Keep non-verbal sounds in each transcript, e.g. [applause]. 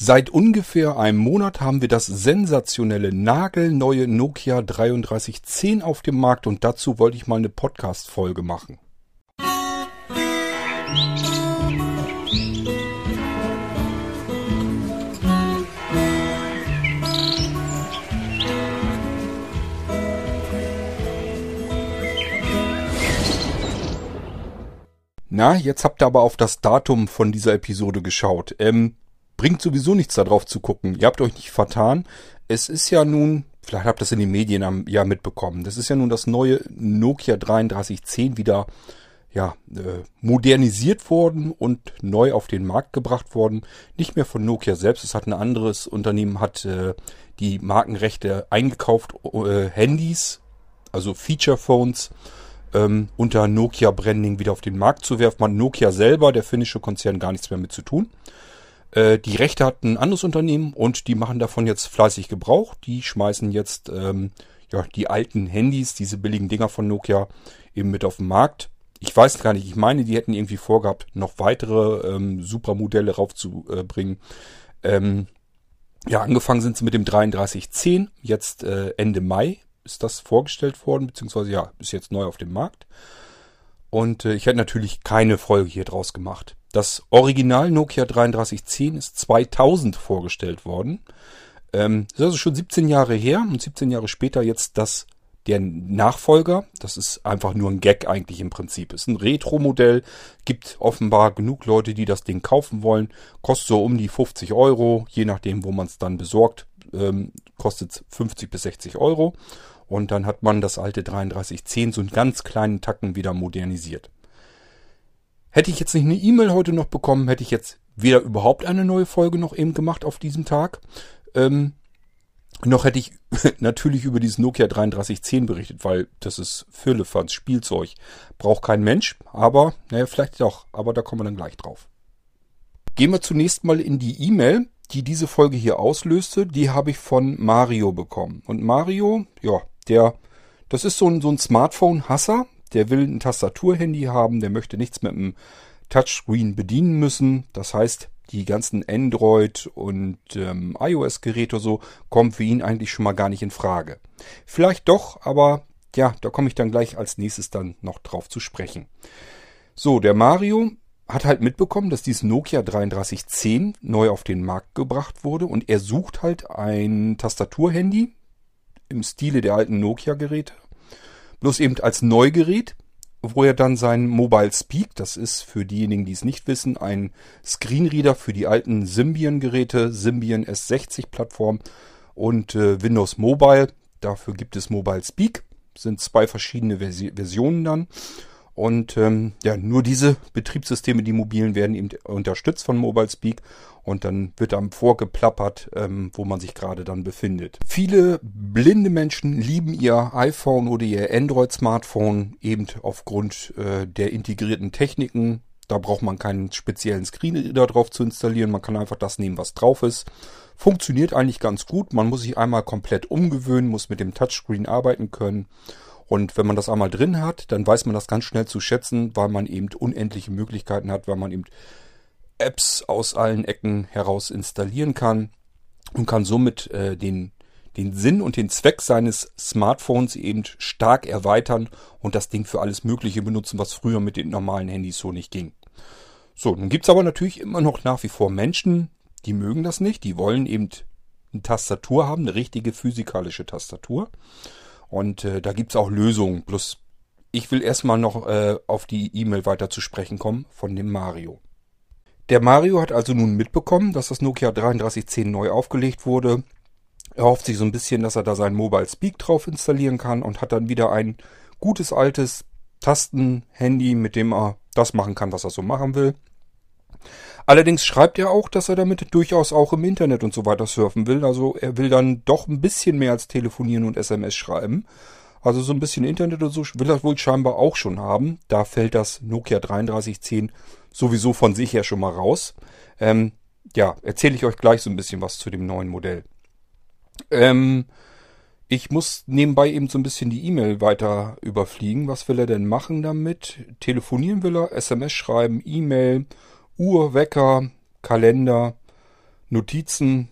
Seit ungefähr einem Monat haben wir das sensationelle nagelneue Nokia 3310 auf dem Markt und dazu wollte ich mal eine Podcast-Folge machen. Na, jetzt habt ihr aber auf das Datum von dieser Episode geschaut. Ähm, bringt sowieso nichts darauf zu gucken. Ihr habt euch nicht vertan. Es ist ja nun, vielleicht habt ihr das in den Medien ja mitbekommen, das ist ja nun das neue Nokia 3310 wieder ja, äh, modernisiert worden und neu auf den Markt gebracht worden. Nicht mehr von Nokia selbst, es hat ein anderes Unternehmen, hat äh, die Markenrechte eingekauft, äh, Handys, also Feature Phones, ähm, unter Nokia Branding wieder auf den Markt zu werfen. Man Nokia selber, der finnische Konzern, gar nichts mehr mit zu tun. Äh, die Rechte hat ein anderes Unternehmen und die machen davon jetzt fleißig Gebrauch. Die schmeißen jetzt ähm, ja, die alten Handys, diese billigen Dinger von Nokia, eben mit auf den Markt. Ich weiß gar nicht, ich meine, die hätten irgendwie vorgehabt, noch weitere ähm, Supermodelle raufzubringen. Ähm, ja, angefangen sind sie mit dem 3310, jetzt äh, Ende Mai ist das vorgestellt worden, beziehungsweise ja, ist jetzt neu auf dem Markt. Und äh, ich hätte natürlich keine Folge hier draus gemacht. Das Original Nokia 3310 ist 2000 vorgestellt worden. Ähm, ist also schon 17 Jahre her und 17 Jahre später jetzt das der Nachfolger. Das ist einfach nur ein Gag eigentlich im Prinzip. Ist ein Retro-Modell. Gibt offenbar genug Leute, die das Ding kaufen wollen. Kostet so um die 50 Euro, je nachdem, wo man es dann besorgt. Ähm, kostet 50 bis 60 Euro. Und dann hat man das alte 3310 so einen ganz kleinen Tacken wieder modernisiert. Hätte ich jetzt nicht eine E-Mail heute noch bekommen, hätte ich jetzt weder überhaupt eine neue Folge noch eben gemacht auf diesem Tag. Ähm, noch hätte ich [laughs] natürlich über dieses Nokia 3310 berichtet, weil das ist Firlefanz Spielzeug. Braucht kein Mensch, aber, naja, vielleicht doch, aber da kommen wir dann gleich drauf. Gehen wir zunächst mal in die E-Mail, die diese Folge hier auslöste. Die habe ich von Mario bekommen. Und Mario, ja, der, das ist so ein, so ein Smartphone-Hasser der will ein Tastaturhandy haben, der möchte nichts mit einem Touchscreen bedienen müssen. Das heißt, die ganzen Android- und ähm, iOS-Geräte so kommen für ihn eigentlich schon mal gar nicht in Frage. Vielleicht doch, aber ja, da komme ich dann gleich als nächstes dann noch drauf zu sprechen. So, der Mario hat halt mitbekommen, dass dieses Nokia 3310 neu auf den Markt gebracht wurde und er sucht halt ein Tastaturhandy im Stile der alten Nokia-Geräte bloß eben als Neugerät, wo er dann sein Mobile Speak, das ist für diejenigen, die es nicht wissen, ein Screenreader für die alten Symbian-Geräte, Symbian S60-Plattform und äh, Windows Mobile. Dafür gibt es Mobile Speak, sind zwei verschiedene Versi Versionen dann. Und ähm, ja, nur diese Betriebssysteme, die mobilen, werden eben unterstützt von Mobile Speak und dann wird dann vorgeplappert, ähm, wo man sich gerade dann befindet. Viele blinde Menschen lieben ihr iPhone oder ihr Android-Smartphone eben aufgrund äh, der integrierten Techniken. Da braucht man keinen speziellen Screenreader drauf zu installieren. Man kann einfach das nehmen, was drauf ist. Funktioniert eigentlich ganz gut. Man muss sich einmal komplett umgewöhnen, muss mit dem Touchscreen arbeiten können. Und wenn man das einmal drin hat, dann weiß man das ganz schnell zu schätzen, weil man eben unendliche Möglichkeiten hat, weil man eben Apps aus allen Ecken heraus installieren kann und kann somit äh, den, den Sinn und den Zweck seines Smartphones eben stark erweitern und das Ding für alles Mögliche benutzen, was früher mit den normalen Handys so nicht ging. So, nun gibt's aber natürlich immer noch nach wie vor Menschen, die mögen das nicht, die wollen eben eine Tastatur haben, eine richtige physikalische Tastatur. Und äh, da gibt's auch Lösungen. Plus, ich will erstmal noch äh, auf die E-Mail weiter zu sprechen kommen von dem Mario. Der Mario hat also nun mitbekommen, dass das Nokia 3310 neu aufgelegt wurde. Er hofft sich so ein bisschen, dass er da sein Mobile Speak drauf installieren kann und hat dann wieder ein gutes altes Tastenhandy, mit dem er das machen kann, was er so machen will. Allerdings schreibt er auch, dass er damit durchaus auch im Internet und so weiter surfen will. Also er will dann doch ein bisschen mehr als telefonieren und SMS schreiben. Also so ein bisschen Internet und so will er wohl scheinbar auch schon haben. Da fällt das Nokia 3310 sowieso von sich her schon mal raus. Ähm, ja, erzähle ich euch gleich so ein bisschen was zu dem neuen Modell. Ähm, ich muss nebenbei eben so ein bisschen die E-Mail weiter überfliegen. Was will er denn machen damit? Telefonieren will er, SMS schreiben, E-Mail Uhr, Wecker, Kalender, Notizen,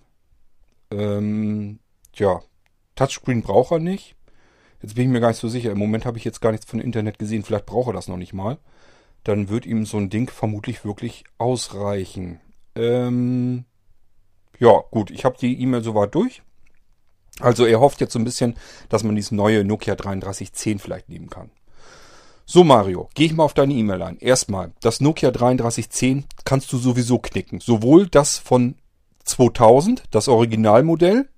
ähm, ja, Touchscreen braucht er nicht. Jetzt bin ich mir gar nicht so sicher. Im Moment habe ich jetzt gar nichts von Internet gesehen. Vielleicht braucht er das noch nicht mal. Dann wird ihm so ein Ding vermutlich wirklich ausreichen. Ähm, ja, gut. Ich habe die E-Mail soweit durch. Also er hofft jetzt so ein bisschen, dass man dieses neue Nokia 3310 vielleicht nehmen kann. So Mario, gehe ich mal auf deine E-Mail ein. Erstmal, das Nokia 3310 kannst du sowieso knicken. Sowohl das von 2000, das Originalmodell,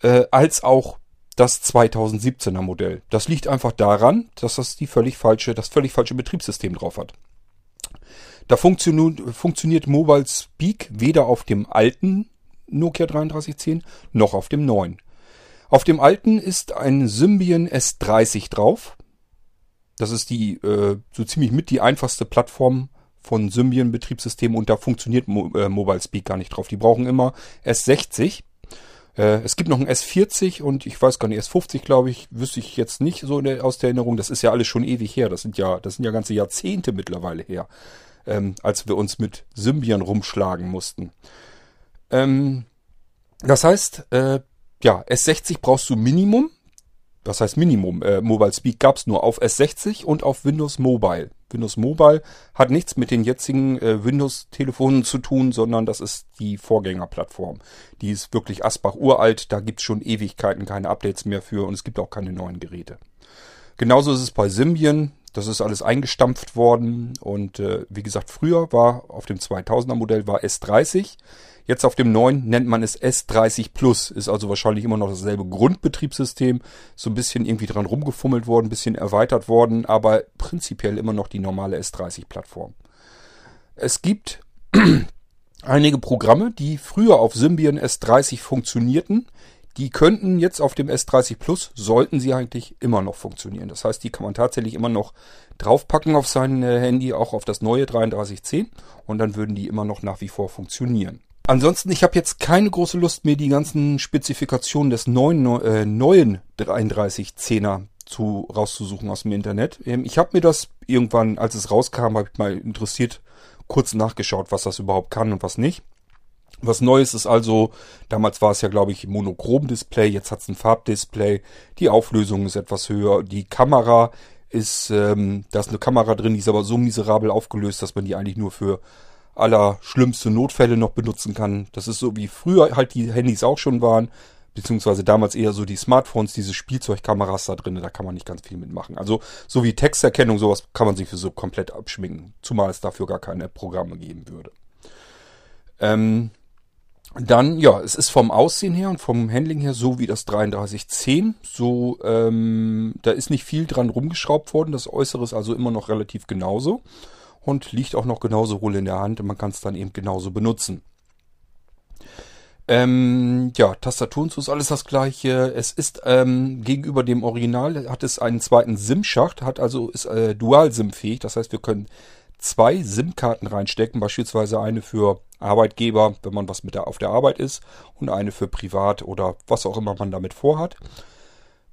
äh, als auch das 2017er Modell. Das liegt einfach daran, dass das die völlig falsche, das völlig falsche Betriebssystem drauf hat. Da funktio funktioniert Mobile Speak weder auf dem alten Nokia 3310 noch auf dem neuen. Auf dem alten ist ein Symbian S30 drauf. Das ist die äh, so ziemlich mit die einfachste Plattform von Symbian Betriebssystem und da funktioniert Mo äh, Mobile Speak gar nicht drauf. Die brauchen immer S60. Äh, es gibt noch ein S40 und ich weiß gar nicht, S50 glaube ich, wüsste ich jetzt nicht so der, aus der Erinnerung. Das ist ja alles schon ewig her. Das sind ja, das sind ja ganze Jahrzehnte mittlerweile her, ähm, als wir uns mit Symbian rumschlagen mussten. Ähm, das heißt, äh, ja, S60 brauchst du Minimum. Was heißt Minimum? Äh, Mobile Speak gab's nur auf S60 und auf Windows Mobile. Windows Mobile hat nichts mit den jetzigen äh, Windows-Telefonen zu tun, sondern das ist die Vorgängerplattform. Die ist wirklich Asbach uralt, da gibt's schon Ewigkeiten keine Updates mehr für und es gibt auch keine neuen Geräte. Genauso ist es bei Symbian. Das ist alles eingestampft worden und äh, wie gesagt, früher war auf dem 2000er Modell war S30 Jetzt auf dem neuen nennt man es S30 Plus. Ist also wahrscheinlich immer noch dasselbe Grundbetriebssystem. So ein bisschen irgendwie dran rumgefummelt worden, ein bisschen erweitert worden, aber prinzipiell immer noch die normale S30-Plattform. Es gibt [clears throat] einige Programme, die früher auf Symbian S30 funktionierten. Die könnten jetzt auf dem S30 Plus, sollten sie eigentlich immer noch funktionieren. Das heißt, die kann man tatsächlich immer noch draufpacken auf sein äh, Handy, auch auf das neue 3310 und dann würden die immer noch nach wie vor funktionieren. Ansonsten, ich habe jetzt keine große Lust, mir die ganzen Spezifikationen des neuen, äh, neuen 3310er zu, rauszusuchen aus dem Internet. Ähm, ich habe mir das irgendwann, als es rauskam, habe ich mal interessiert kurz nachgeschaut, was das überhaupt kann und was nicht. Was Neues ist also, damals war es ja, glaube ich, Monochrom-Display, jetzt hat es ein Farbdisplay, die Auflösung ist etwas höher, die Kamera ist, ähm, da ist eine Kamera drin, die ist aber so miserabel aufgelöst, dass man die eigentlich nur für allerschlimmste Notfälle noch benutzen kann. Das ist so wie früher halt die Handys auch schon waren, beziehungsweise damals eher so die Smartphones, diese Spielzeugkameras da drin, da kann man nicht ganz viel mitmachen. Also so wie Texterkennung, sowas kann man sich für so komplett abschminken, zumal es dafür gar keine Programme geben würde. Ähm, dann, ja, es ist vom Aussehen her und vom Handling her so wie das 3310. So, ähm, da ist nicht viel dran rumgeschraubt worden. Das Äußere ist also immer noch relativ genauso und liegt auch noch genauso wohl in der Hand man kann es dann eben genauso benutzen. Ähm, ja, Tastatur und so ist alles das gleiche. Es ist ähm, gegenüber dem Original hat es einen zweiten SIM-Schacht, hat also ist äh, Dual-SIM-fähig. Das heißt, wir können zwei SIM-Karten reinstecken, beispielsweise eine für Arbeitgeber, wenn man was mit der auf der Arbeit ist, und eine für privat oder was auch immer man damit vorhat.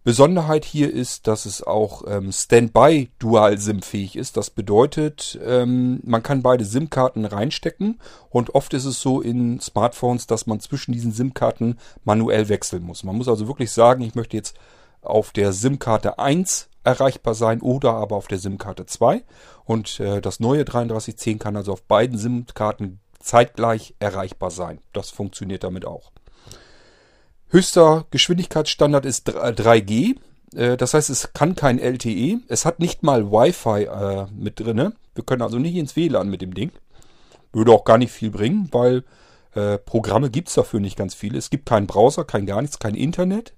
Besonderheit hier ist, dass es auch ähm, Standby Dual SIM fähig ist. Das bedeutet, ähm, man kann beide SIM-Karten reinstecken und oft ist es so in Smartphones, dass man zwischen diesen SIM-Karten manuell wechseln muss. Man muss also wirklich sagen, ich möchte jetzt auf der SIM-Karte 1 erreichbar sein oder aber auf der SIM-Karte 2 und äh, das neue 3310 kann also auf beiden SIM-Karten zeitgleich erreichbar sein. Das funktioniert damit auch. Höchster Geschwindigkeitsstandard ist 3G. Äh, das heißt, es kann kein LTE. Es hat nicht mal Wi-Fi äh, mit drinne. Wir können also nicht ins WLAN mit dem Ding. Würde auch gar nicht viel bringen, weil äh, Programme gibt's dafür nicht ganz viele. Es gibt keinen Browser, kein gar nichts, kein Internet.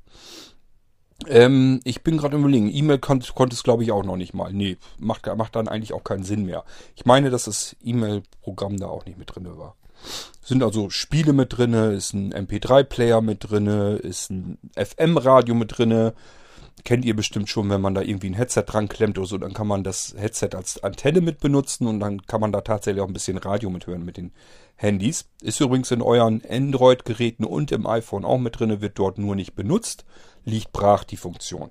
Ähm, ich bin gerade überlegen, E-Mail konnte konnt es glaube ich auch noch nicht mal. Nee, macht, macht dann eigentlich auch keinen Sinn mehr. Ich meine, dass das E-Mail-Programm da auch nicht mit drinne war. Sind also Spiele mit drinne, ist ein MP3-Player mit drinne, ist ein FM-Radio mit drinne. Kennt ihr bestimmt schon, wenn man da irgendwie ein Headset dran klemmt oder so, dann kann man das Headset als Antenne mit benutzen und dann kann man da tatsächlich auch ein bisschen Radio mithören mit den Handys. Ist übrigens in euren Android-Geräten und im iPhone auch mit drinne, wird dort nur nicht benutzt. Liegt brach die Funktion.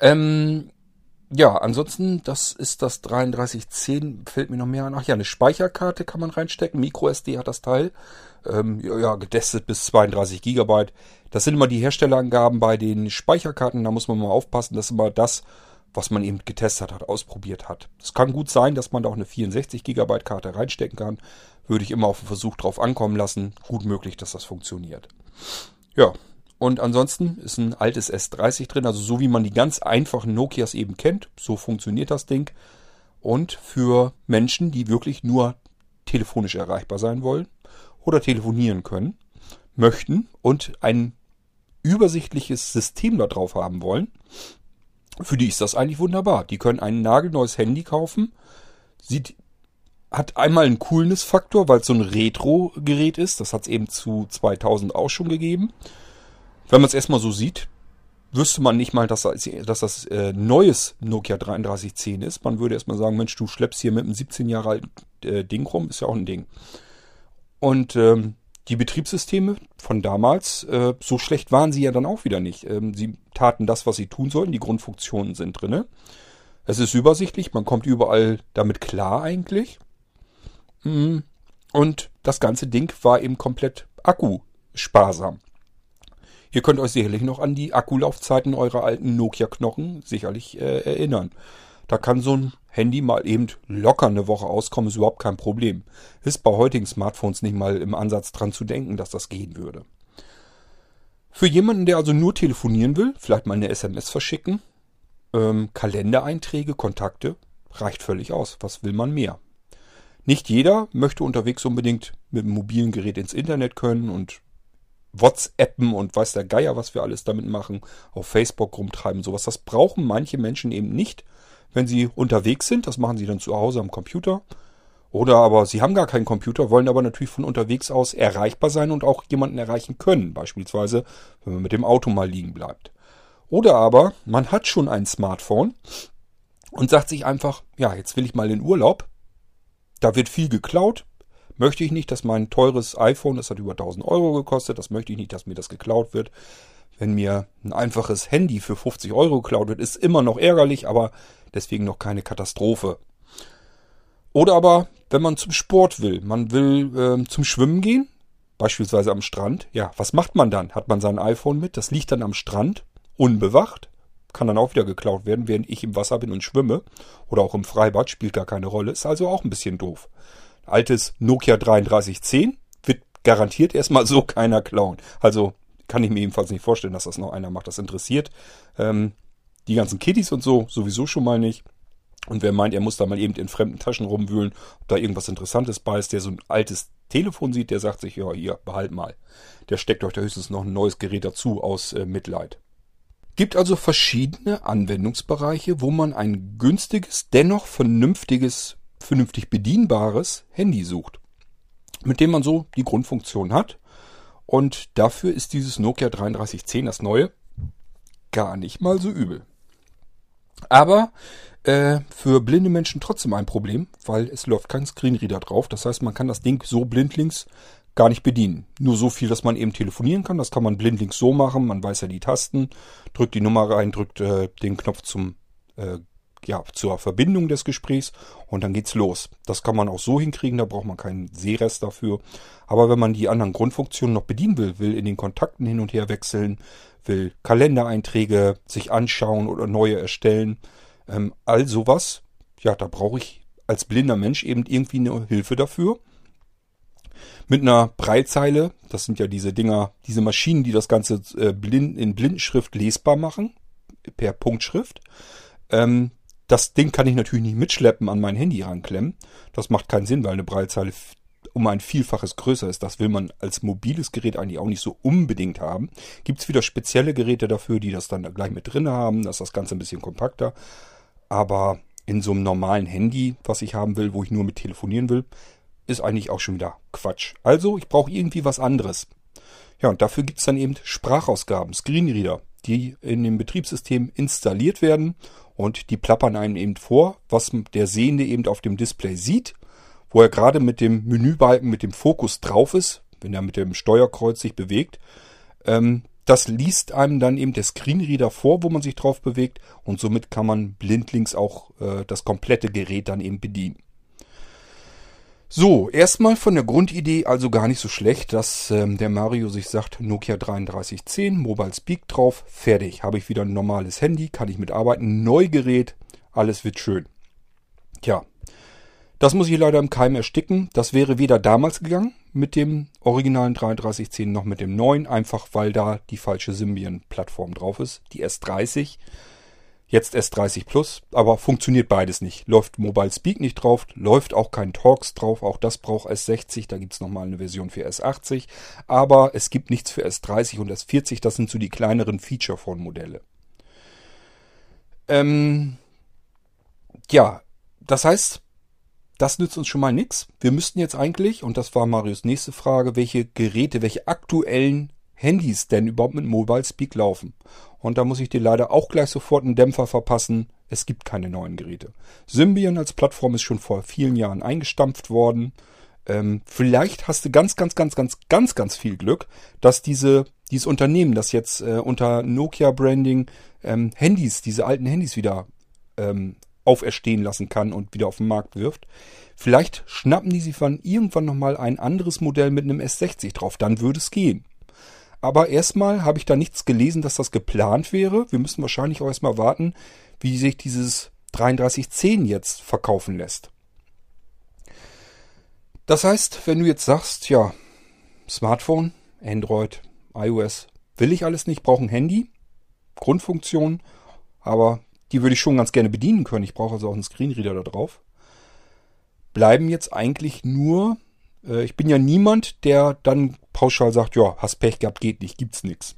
Ähm, Ja, ansonsten, das ist das 3310, fällt mir noch mehr an. Ach ja, eine Speicherkarte kann man reinstecken. MicroSD hat das Teil. Ähm, ja, getestet bis 32 Gigabyte. Das sind immer die Herstellerangaben bei den Speicherkarten. Da muss man mal aufpassen, dass immer das, was man eben getestet hat, ausprobiert hat. Es kann gut sein, dass man da auch eine 64 Gigabyte Karte reinstecken kann. Würde ich immer auf den Versuch drauf ankommen lassen. Gut möglich, dass das funktioniert. Ja, und ansonsten ist ein altes S30 drin, also so wie man die ganz einfachen Nokias eben kennt. So funktioniert das Ding. Und für Menschen, die wirklich nur telefonisch erreichbar sein wollen oder telefonieren können, möchten und ein übersichtliches System da drauf haben wollen, für die ist das eigentlich wunderbar. Die können ein nagelneues Handy kaufen, sieht, hat einmal einen Coolness-Faktor, weil es so ein Retro-Gerät ist. Das hat es eben zu 2000 auch schon gegeben. Wenn man es erstmal so sieht, wüsste man nicht mal, dass das, dass das äh, neues Nokia 3310 ist. Man würde erstmal sagen, Mensch, du schleppst hier mit einem 17 Jahre alten äh, Ding rum, ist ja auch ein Ding. Und ähm, die Betriebssysteme von damals, äh, so schlecht waren sie ja dann auch wieder nicht. Ähm, sie taten das, was sie tun sollten, die Grundfunktionen sind drinne. Es ist übersichtlich, man kommt überall damit klar eigentlich. Mhm. Und das ganze Ding war eben komplett akkusparsam. Ihr könnt euch sicherlich noch an die Akkulaufzeiten eurer alten Nokia-Knochen sicherlich äh, erinnern. Da kann so ein Handy mal eben locker eine Woche auskommen, ist überhaupt kein Problem. Ist bei heutigen Smartphones nicht mal im Ansatz dran zu denken, dass das gehen würde. Für jemanden, der also nur telefonieren will, vielleicht mal eine SMS verschicken, ähm, Kalendereinträge, Kontakte, reicht völlig aus. Was will man mehr? Nicht jeder möchte unterwegs unbedingt mit dem mobilen Gerät ins Internet können und WhatsAppen und weiß der Geier, was wir alles damit machen, auf Facebook rumtreiben, sowas. Das brauchen manche Menschen eben nicht, wenn sie unterwegs sind. Das machen sie dann zu Hause am Computer. Oder aber sie haben gar keinen Computer, wollen aber natürlich von unterwegs aus erreichbar sein und auch jemanden erreichen können. Beispielsweise, wenn man mit dem Auto mal liegen bleibt. Oder aber man hat schon ein Smartphone und sagt sich einfach, ja, jetzt will ich mal in Urlaub. Da wird viel geklaut, möchte ich nicht, dass mein teures iPhone, das hat über 1000 Euro gekostet, das möchte ich nicht, dass mir das geklaut wird. Wenn mir ein einfaches Handy für 50 Euro geklaut wird, ist immer noch ärgerlich, aber deswegen noch keine Katastrophe. Oder aber, wenn man zum Sport will, man will äh, zum Schwimmen gehen, beispielsweise am Strand, ja, was macht man dann? Hat man sein iPhone mit, das liegt dann am Strand, unbewacht, kann dann auch wieder geklaut werden, während ich im Wasser bin und schwimme. Oder auch im Freibad, spielt gar keine Rolle, ist also auch ein bisschen doof altes Nokia 3310 wird garantiert erstmal so keiner klauen. Also kann ich mir jedenfalls nicht vorstellen, dass das noch einer macht. Das interessiert ähm, die ganzen Kitties und so sowieso schon mal nicht. Und wer meint, er muss da mal eben in fremden Taschen rumwühlen, ob da irgendwas Interessantes bei ist, der so ein altes Telefon sieht, der sagt sich, ja, hier, behalt mal. Der steckt euch da höchstens noch ein neues Gerät dazu aus äh, Mitleid. Gibt also verschiedene Anwendungsbereiche, wo man ein günstiges, dennoch vernünftiges vernünftig bedienbares Handy sucht, mit dem man so die Grundfunktion hat. Und dafür ist dieses Nokia 3310, das neue, gar nicht mal so übel. Aber äh, für blinde Menschen trotzdem ein Problem, weil es läuft kein Screenreader drauf. Das heißt, man kann das Ding so blindlings gar nicht bedienen. Nur so viel, dass man eben telefonieren kann. Das kann man blindlings so machen. Man weiß ja die Tasten, drückt die Nummer rein, drückt äh, den Knopf zum äh, ja, zur Verbindung des Gesprächs und dann geht's los. Das kann man auch so hinkriegen, da braucht man keinen Sehrest dafür. Aber wenn man die anderen Grundfunktionen noch bedienen will, will in den Kontakten hin und her wechseln, will Kalendereinträge sich anschauen oder neue erstellen, ähm, all sowas, ja, da brauche ich als blinder Mensch eben irgendwie eine Hilfe dafür. Mit einer Breitzeile, das sind ja diese Dinger, diese Maschinen, die das Ganze äh, blind, in Blindenschrift lesbar machen, per Punktschrift. Ähm, das Ding kann ich natürlich nicht mitschleppen an mein Handy ranklemmen. Das macht keinen Sinn, weil eine Breitzeile um ein Vielfaches größer ist. Das will man als mobiles Gerät eigentlich auch nicht so unbedingt haben. Gibt es wieder spezielle Geräte dafür, die das dann gleich mit drin haben. Das ist das Ganze ein bisschen kompakter. Aber in so einem normalen Handy, was ich haben will, wo ich nur mit telefonieren will, ist eigentlich auch schon wieder Quatsch. Also ich brauche irgendwie was anderes. Ja, und dafür gibt es dann eben Sprachausgaben, Screenreader, die in dem Betriebssystem installiert werden und die plappern einem eben vor, was der Sehende eben auf dem Display sieht, wo er gerade mit dem Menübalken, mit dem Fokus drauf ist, wenn er mit dem Steuerkreuz sich bewegt. Ähm, das liest einem dann eben der Screenreader vor, wo man sich drauf bewegt und somit kann man blindlings auch äh, das komplette Gerät dann eben bedienen. So, erstmal von der Grundidee also gar nicht so schlecht, dass ähm, der Mario sich sagt, Nokia 3310, Mobile Speak drauf, fertig. Habe ich wieder ein normales Handy, kann ich mitarbeiten, Neugerät, alles wird schön. Tja, das muss ich leider im Keim ersticken. Das wäre weder damals gegangen mit dem originalen 3310 noch mit dem neuen, einfach weil da die falsche Symbian-Plattform drauf ist, die S30. Jetzt S30 Plus, aber funktioniert beides nicht. Läuft Mobile Speak nicht drauf, läuft auch kein Talks drauf, auch das braucht S60, da gibt's nochmal eine Version für S80, aber es gibt nichts für S30 und S40, das sind so die kleineren Feature-Phone-Modelle. Ähm, ja, das heißt, das nützt uns schon mal nichts. Wir müssten jetzt eigentlich, und das war Marius nächste Frage, welche Geräte, welche aktuellen Handys denn überhaupt mit Mobile Speak laufen. Und da muss ich dir leider auch gleich sofort einen Dämpfer verpassen. Es gibt keine neuen Geräte. Symbian als Plattform ist schon vor vielen Jahren eingestampft worden. Ähm, vielleicht hast du ganz, ganz, ganz, ganz, ganz, ganz viel Glück, dass diese, dieses Unternehmen, das jetzt äh, unter Nokia Branding ähm, Handys, diese alten Handys wieder ähm, auferstehen lassen kann und wieder auf den Markt wirft. Vielleicht schnappen die sich dann irgendwann nochmal ein anderes Modell mit einem S60 drauf. Dann würde es gehen. Aber erstmal habe ich da nichts gelesen, dass das geplant wäre. Wir müssen wahrscheinlich auch erstmal warten, wie sich dieses 3310 jetzt verkaufen lässt. Das heißt, wenn du jetzt sagst, ja, Smartphone, Android, iOS, will ich alles nicht, brauche ein Handy, Grundfunktion, aber die würde ich schon ganz gerne bedienen können. Ich brauche also auch einen Screenreader da drauf. Bleiben jetzt eigentlich nur äh, ich bin ja niemand, der dann pauschal sagt, ja, hast Pech gehabt, geht nicht, gibt's nix.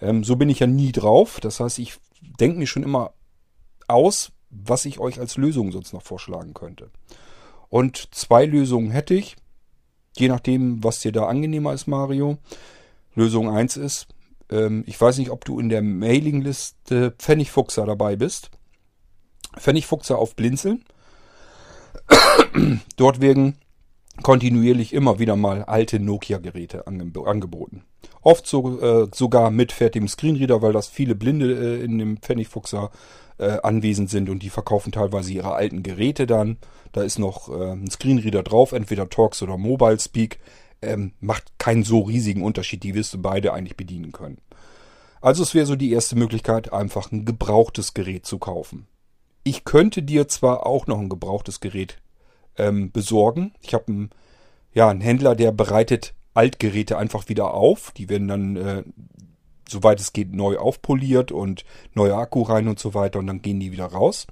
Ähm, so bin ich ja nie drauf. Das heißt, ich denke mir schon immer aus, was ich euch als Lösung sonst noch vorschlagen könnte. Und zwei Lösungen hätte ich, je nachdem, was dir da angenehmer ist, Mario. Lösung eins ist, ähm, ich weiß nicht, ob du in der Mailingliste Pfennigfuchser dabei bist. Pfennigfuchser auf Blinzeln. [clears throat] Dort werden kontinuierlich immer wieder mal alte Nokia-Geräte angeboten. Oft so, äh, sogar mit fertigem Screenreader, weil das viele Blinde äh, in dem Pfennigfuchser äh, anwesend sind und die verkaufen teilweise ihre alten Geräte dann. Da ist noch äh, ein Screenreader drauf, entweder Talks oder Mobile Speak. Ähm, macht keinen so riesigen Unterschied, die wirst du beide eigentlich bedienen können. Also es wäre so die erste Möglichkeit, einfach ein gebrauchtes Gerät zu kaufen. Ich könnte dir zwar auch noch ein gebrauchtes Gerät ähm, besorgen. Ich habe einen, ja, einen Händler, der bereitet Altgeräte einfach wieder auf. Die werden dann, äh, soweit es geht, neu aufpoliert und neuer Akku rein und so weiter und dann gehen die wieder raus.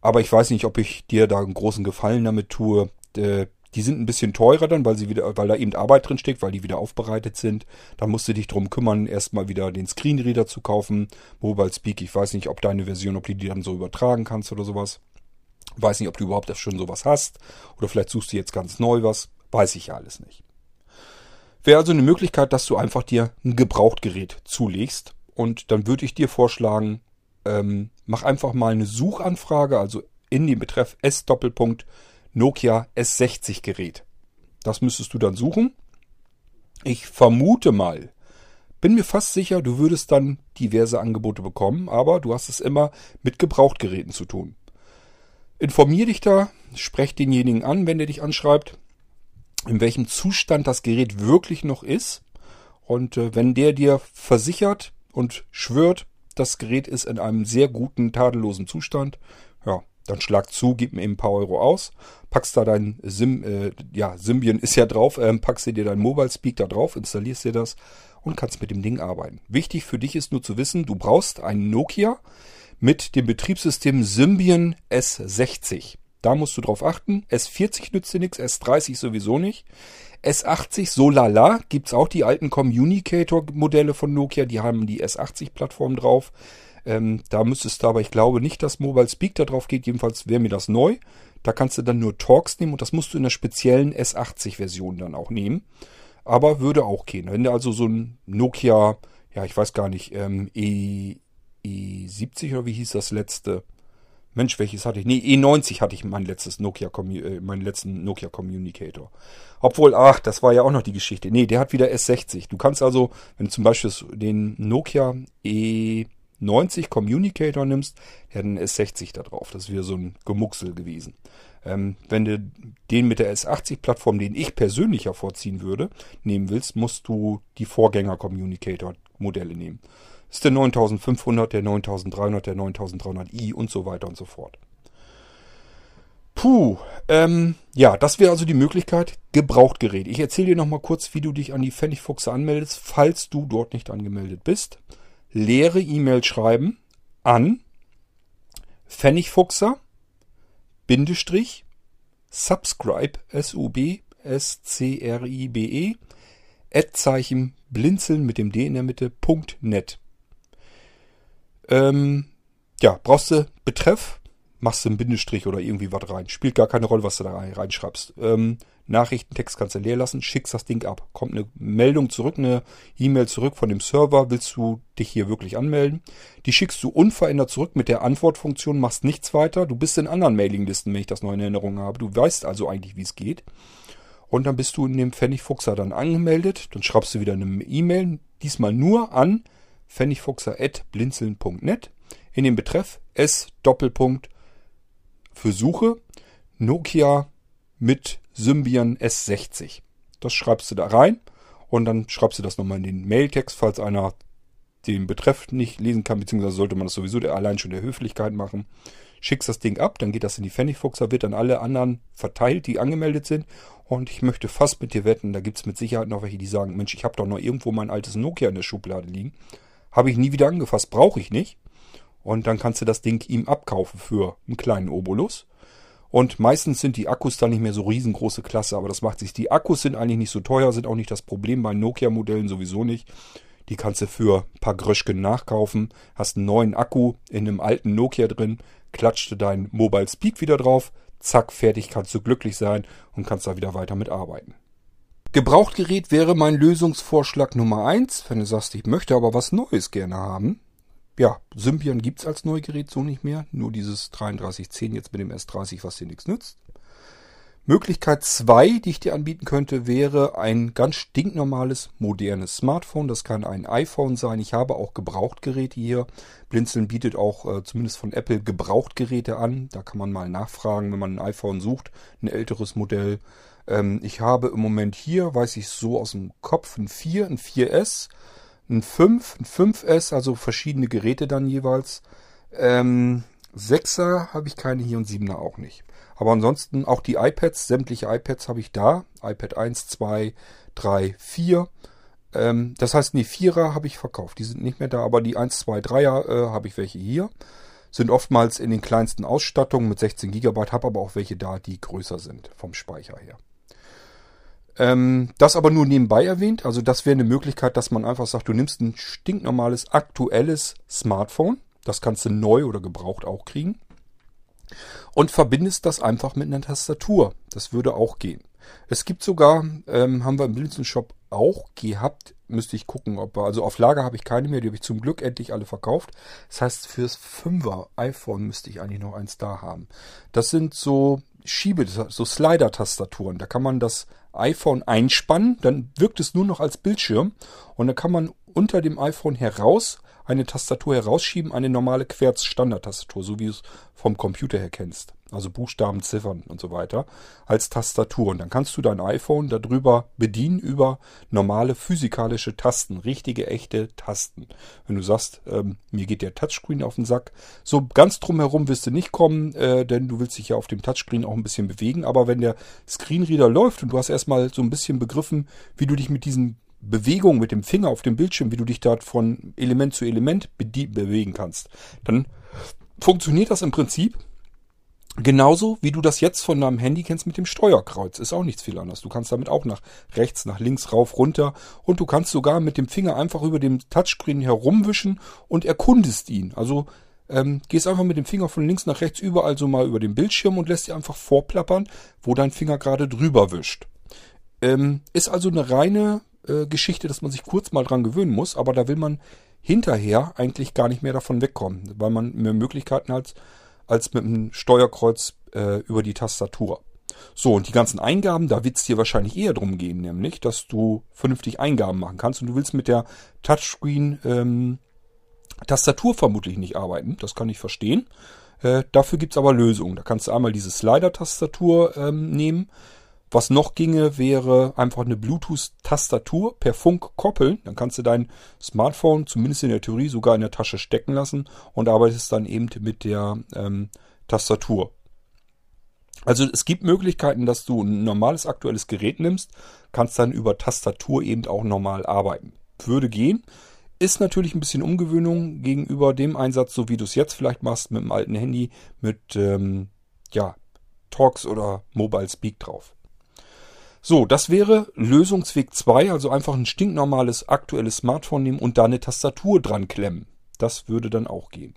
Aber ich weiß nicht, ob ich dir da einen großen Gefallen damit tue. Die sind ein bisschen teurer dann, weil sie wieder, weil da eben Arbeit drin steckt, weil die wieder aufbereitet sind. Da musst du dich drum kümmern, erstmal wieder den Screenreader zu kaufen. Mobile Speak, ich weiß nicht, ob deine Version, ob du die dann so übertragen kannst oder sowas. Weiß nicht, ob du überhaupt schon sowas hast. Oder vielleicht suchst du jetzt ganz neu was. Weiß ich ja alles nicht. Wäre also eine Möglichkeit, dass du einfach dir ein Gebrauchtgerät zulegst. Und dann würde ich dir vorschlagen, ähm, mach einfach mal eine Suchanfrage, also in den Betreff S Doppelpunkt Nokia S60 Gerät. Das müsstest du dann suchen. Ich vermute mal, bin mir fast sicher, du würdest dann diverse Angebote bekommen, aber du hast es immer mit Gebrauchtgeräten zu tun. Informier dich da, sprech denjenigen an, wenn der dich anschreibt, in welchem Zustand das Gerät wirklich noch ist. Und äh, wenn der dir versichert und schwört, das Gerät ist in einem sehr guten, tadellosen Zustand, ja, dann schlag zu, gib mir eben ein paar Euro aus, packst da dein Sim, äh, ja, Symbian ist ja drauf, ähm, packst dir dein Mobile Speak da drauf, installierst dir das und kannst mit dem Ding arbeiten. Wichtig für dich ist nur zu wissen, du brauchst einen Nokia, mit dem Betriebssystem Symbian S60. Da musst du drauf achten. S40 nützt dir nichts, S30 sowieso nicht. S80 so lala gibt's auch die alten Communicator-Modelle von Nokia, die haben die S80-Plattform drauf. Ähm, da müsstest du aber, ich glaube nicht, dass Mobile Speak da drauf geht, jedenfalls wäre mir das neu. Da kannst du dann nur Talks nehmen und das musst du in der speziellen S80-Version dann auch nehmen. Aber würde auch gehen. Wenn du also so ein Nokia, ja, ich weiß gar nicht, ähm, E, E70 oder wie hieß das letzte Mensch, welches hatte ich? Nee, E90 hatte ich mein letztes Nokia, äh, meinen letzten Nokia Communicator. Obwohl, ach, das war ja auch noch die Geschichte. Nee, der hat wieder S60. Du kannst also, wenn du zum Beispiel den Nokia E90 Communicator nimmst, der hat einen S60 da drauf. Das wieder so ein Gemucksel gewesen. Ähm, wenn du den mit der S80-Plattform, den ich persönlich hervorziehen würde, nehmen willst, musst du die Vorgänger-Communicator-Modelle nehmen. Ist der 9500, der 9300, der 9300i und so weiter und so fort. Puh, ähm, ja, das wäre also die Möglichkeit, Gebrauchtgerät. Ich erzähle dir nochmal kurz, wie du dich an die Pfennigfuchse anmeldest, falls du dort nicht angemeldet bist. Leere E-Mail schreiben an Pfennigfuchser Bindestrich subscribe S-U-B S-C-R-I-B-E Ad-Zeichen blinzeln mit dem D in der Mitte Punkt .net. Ähm, ja, brauchst du Betreff, machst du einen Bindestrich oder irgendwie was rein. Spielt gar keine Rolle, was du da reinschreibst. Ähm, Nachrichtentext kannst du leer lassen, schickst das Ding ab. Kommt eine Meldung zurück, eine E-Mail zurück von dem Server, willst du dich hier wirklich anmelden? Die schickst du unverändert zurück mit der Antwortfunktion, machst nichts weiter. Du bist in anderen Mailinglisten, wenn ich das noch in Erinnerung habe. Du weißt also eigentlich, wie es geht. Und dann bist du in dem Pfennigfuchser dann angemeldet. Dann schreibst du wieder eine E-Mail, diesmal nur an pfennigfuchser.blinzeln.net. In dem Betreff S Doppelpunkt für Suche Nokia mit Symbian S60. Das schreibst du da rein und dann schreibst du das nochmal in den Mailtext, falls einer den Betreff nicht lesen kann, beziehungsweise sollte man das sowieso allein schon der Höflichkeit machen. Schickst das Ding ab, dann geht das in die Pfennigfuchser, wird an alle anderen verteilt, die angemeldet sind. Und ich möchte fast mit dir wetten, da gibt es mit Sicherheit noch welche, die sagen, Mensch, ich habe doch noch irgendwo mein altes Nokia in der Schublade liegen. Habe ich nie wieder angefasst, brauche ich nicht. Und dann kannst du das Ding ihm abkaufen für einen kleinen Obolus. Und meistens sind die Akkus dann nicht mehr so riesengroße Klasse, aber das macht sich. Die Akkus sind eigentlich nicht so teuer, sind auch nicht das Problem bei Nokia-Modellen sowieso nicht. Die kannst du für ein paar Gröschken nachkaufen. Hast einen neuen Akku in einem alten Nokia drin, klatschte dein Mobile Speak wieder drauf, zack, fertig, kannst du glücklich sein und kannst da wieder weiter mitarbeiten. Gebrauchtgerät wäre mein Lösungsvorschlag Nummer eins. Wenn du sagst, ich möchte aber was Neues gerne haben. Ja, Symbian gibt's als Neugerät so nicht mehr. Nur dieses 3310 jetzt mit dem S30, was dir nichts nützt. Möglichkeit zwei, die ich dir anbieten könnte, wäre ein ganz stinknormales, modernes Smartphone. Das kann ein iPhone sein. Ich habe auch Gebrauchtgeräte hier. Blinzeln bietet auch äh, zumindest von Apple Gebrauchtgeräte an. Da kann man mal nachfragen, wenn man ein iPhone sucht, ein älteres Modell. Ähm, ich habe im Moment hier, weiß ich so aus dem Kopf, ein 4, ein 4S, ein 5, ein 5S, also verschiedene Geräte dann jeweils. Ähm, 6er habe ich keine hier und 7er auch nicht. Aber ansonsten auch die iPads, sämtliche iPads habe ich da. iPad 1, 2, 3, 4. Ähm, das heißt, die 4er habe ich verkauft. Die sind nicht mehr da, aber die 1, 2, 3er äh, habe ich welche hier. Sind oftmals in den kleinsten Ausstattungen mit 16 GB, habe aber auch welche da, die größer sind vom Speicher her. Ähm, das aber nur nebenbei erwähnt. Also das wäre eine Möglichkeit, dass man einfach sagt, du nimmst ein stinknormales, aktuelles Smartphone. Das kannst du neu oder gebraucht auch kriegen. Und verbindest das einfach mit einer Tastatur. Das würde auch gehen. Es gibt sogar, ähm, haben wir im Blinzen Shop auch gehabt, müsste ich gucken, ob also auf Lager habe ich keine mehr, die habe ich zum Glück endlich alle verkauft. Das heißt, fürs 5er iPhone müsste ich eigentlich noch eins da haben. Das sind so Schiebe, so Slider-Tastaturen. Da kann man das iPhone einspannen, dann wirkt es nur noch als Bildschirm und dann kann man unter dem iPhone heraus eine Tastatur herausschieben, eine normale Querz-Standard-Tastatur, so wie du es vom Computer her kennst. Also Buchstaben, Ziffern und so weiter als Tastatur. Und dann kannst du dein iPhone darüber bedienen über normale physikalische Tasten, richtige, echte Tasten. Wenn du sagst, ähm, mir geht der Touchscreen auf den Sack, so ganz drumherum wirst du nicht kommen, äh, denn du willst dich ja auf dem Touchscreen auch ein bisschen bewegen. Aber wenn der Screenreader läuft und du hast erstmal so ein bisschen begriffen, wie du dich mit diesen Bewegung mit dem Finger auf dem Bildschirm, wie du dich dort von Element zu Element bewegen kannst, dann funktioniert das im Prinzip genauso, wie du das jetzt von deinem Handy kennst mit dem Steuerkreuz. Ist auch nichts viel anders. Du kannst damit auch nach rechts, nach links, rauf, runter und du kannst sogar mit dem Finger einfach über dem Touchscreen herumwischen und erkundest ihn. Also ähm, gehst einfach mit dem Finger von links nach rechts überall so mal über den Bildschirm und lässt dir einfach vorplappern, wo dein Finger gerade drüber wischt. Ähm, ist also eine reine äh, Geschichte, dass man sich kurz mal dran gewöhnen muss, aber da will man hinterher eigentlich gar nicht mehr davon wegkommen, weil man mehr Möglichkeiten hat, als mit dem Steuerkreuz äh, über die Tastatur. So, und die ganzen Eingaben, da wird es dir wahrscheinlich eher drum gehen, nämlich, dass du vernünftig Eingaben machen kannst und du willst mit der Touchscreen ähm, Tastatur vermutlich nicht arbeiten. Das kann ich verstehen. Äh, dafür gibt's aber Lösungen. Da kannst du einmal diese Slider-Tastatur ähm, nehmen. Was noch ginge, wäre einfach eine Bluetooth-Tastatur per Funk koppeln. Dann kannst du dein Smartphone zumindest in der Theorie sogar in der Tasche stecken lassen und arbeitest dann eben mit der ähm, Tastatur. Also es gibt Möglichkeiten, dass du ein normales aktuelles Gerät nimmst, kannst dann über Tastatur eben auch normal arbeiten. Würde gehen. Ist natürlich ein bisschen Umgewöhnung gegenüber dem Einsatz, so wie du es jetzt vielleicht machst mit dem alten Handy, mit ähm, ja, Talks oder Mobile Speak drauf. So, das wäre Lösungsweg 2, also einfach ein stinknormales aktuelles Smartphone nehmen und da eine Tastatur dran klemmen. Das würde dann auch gehen.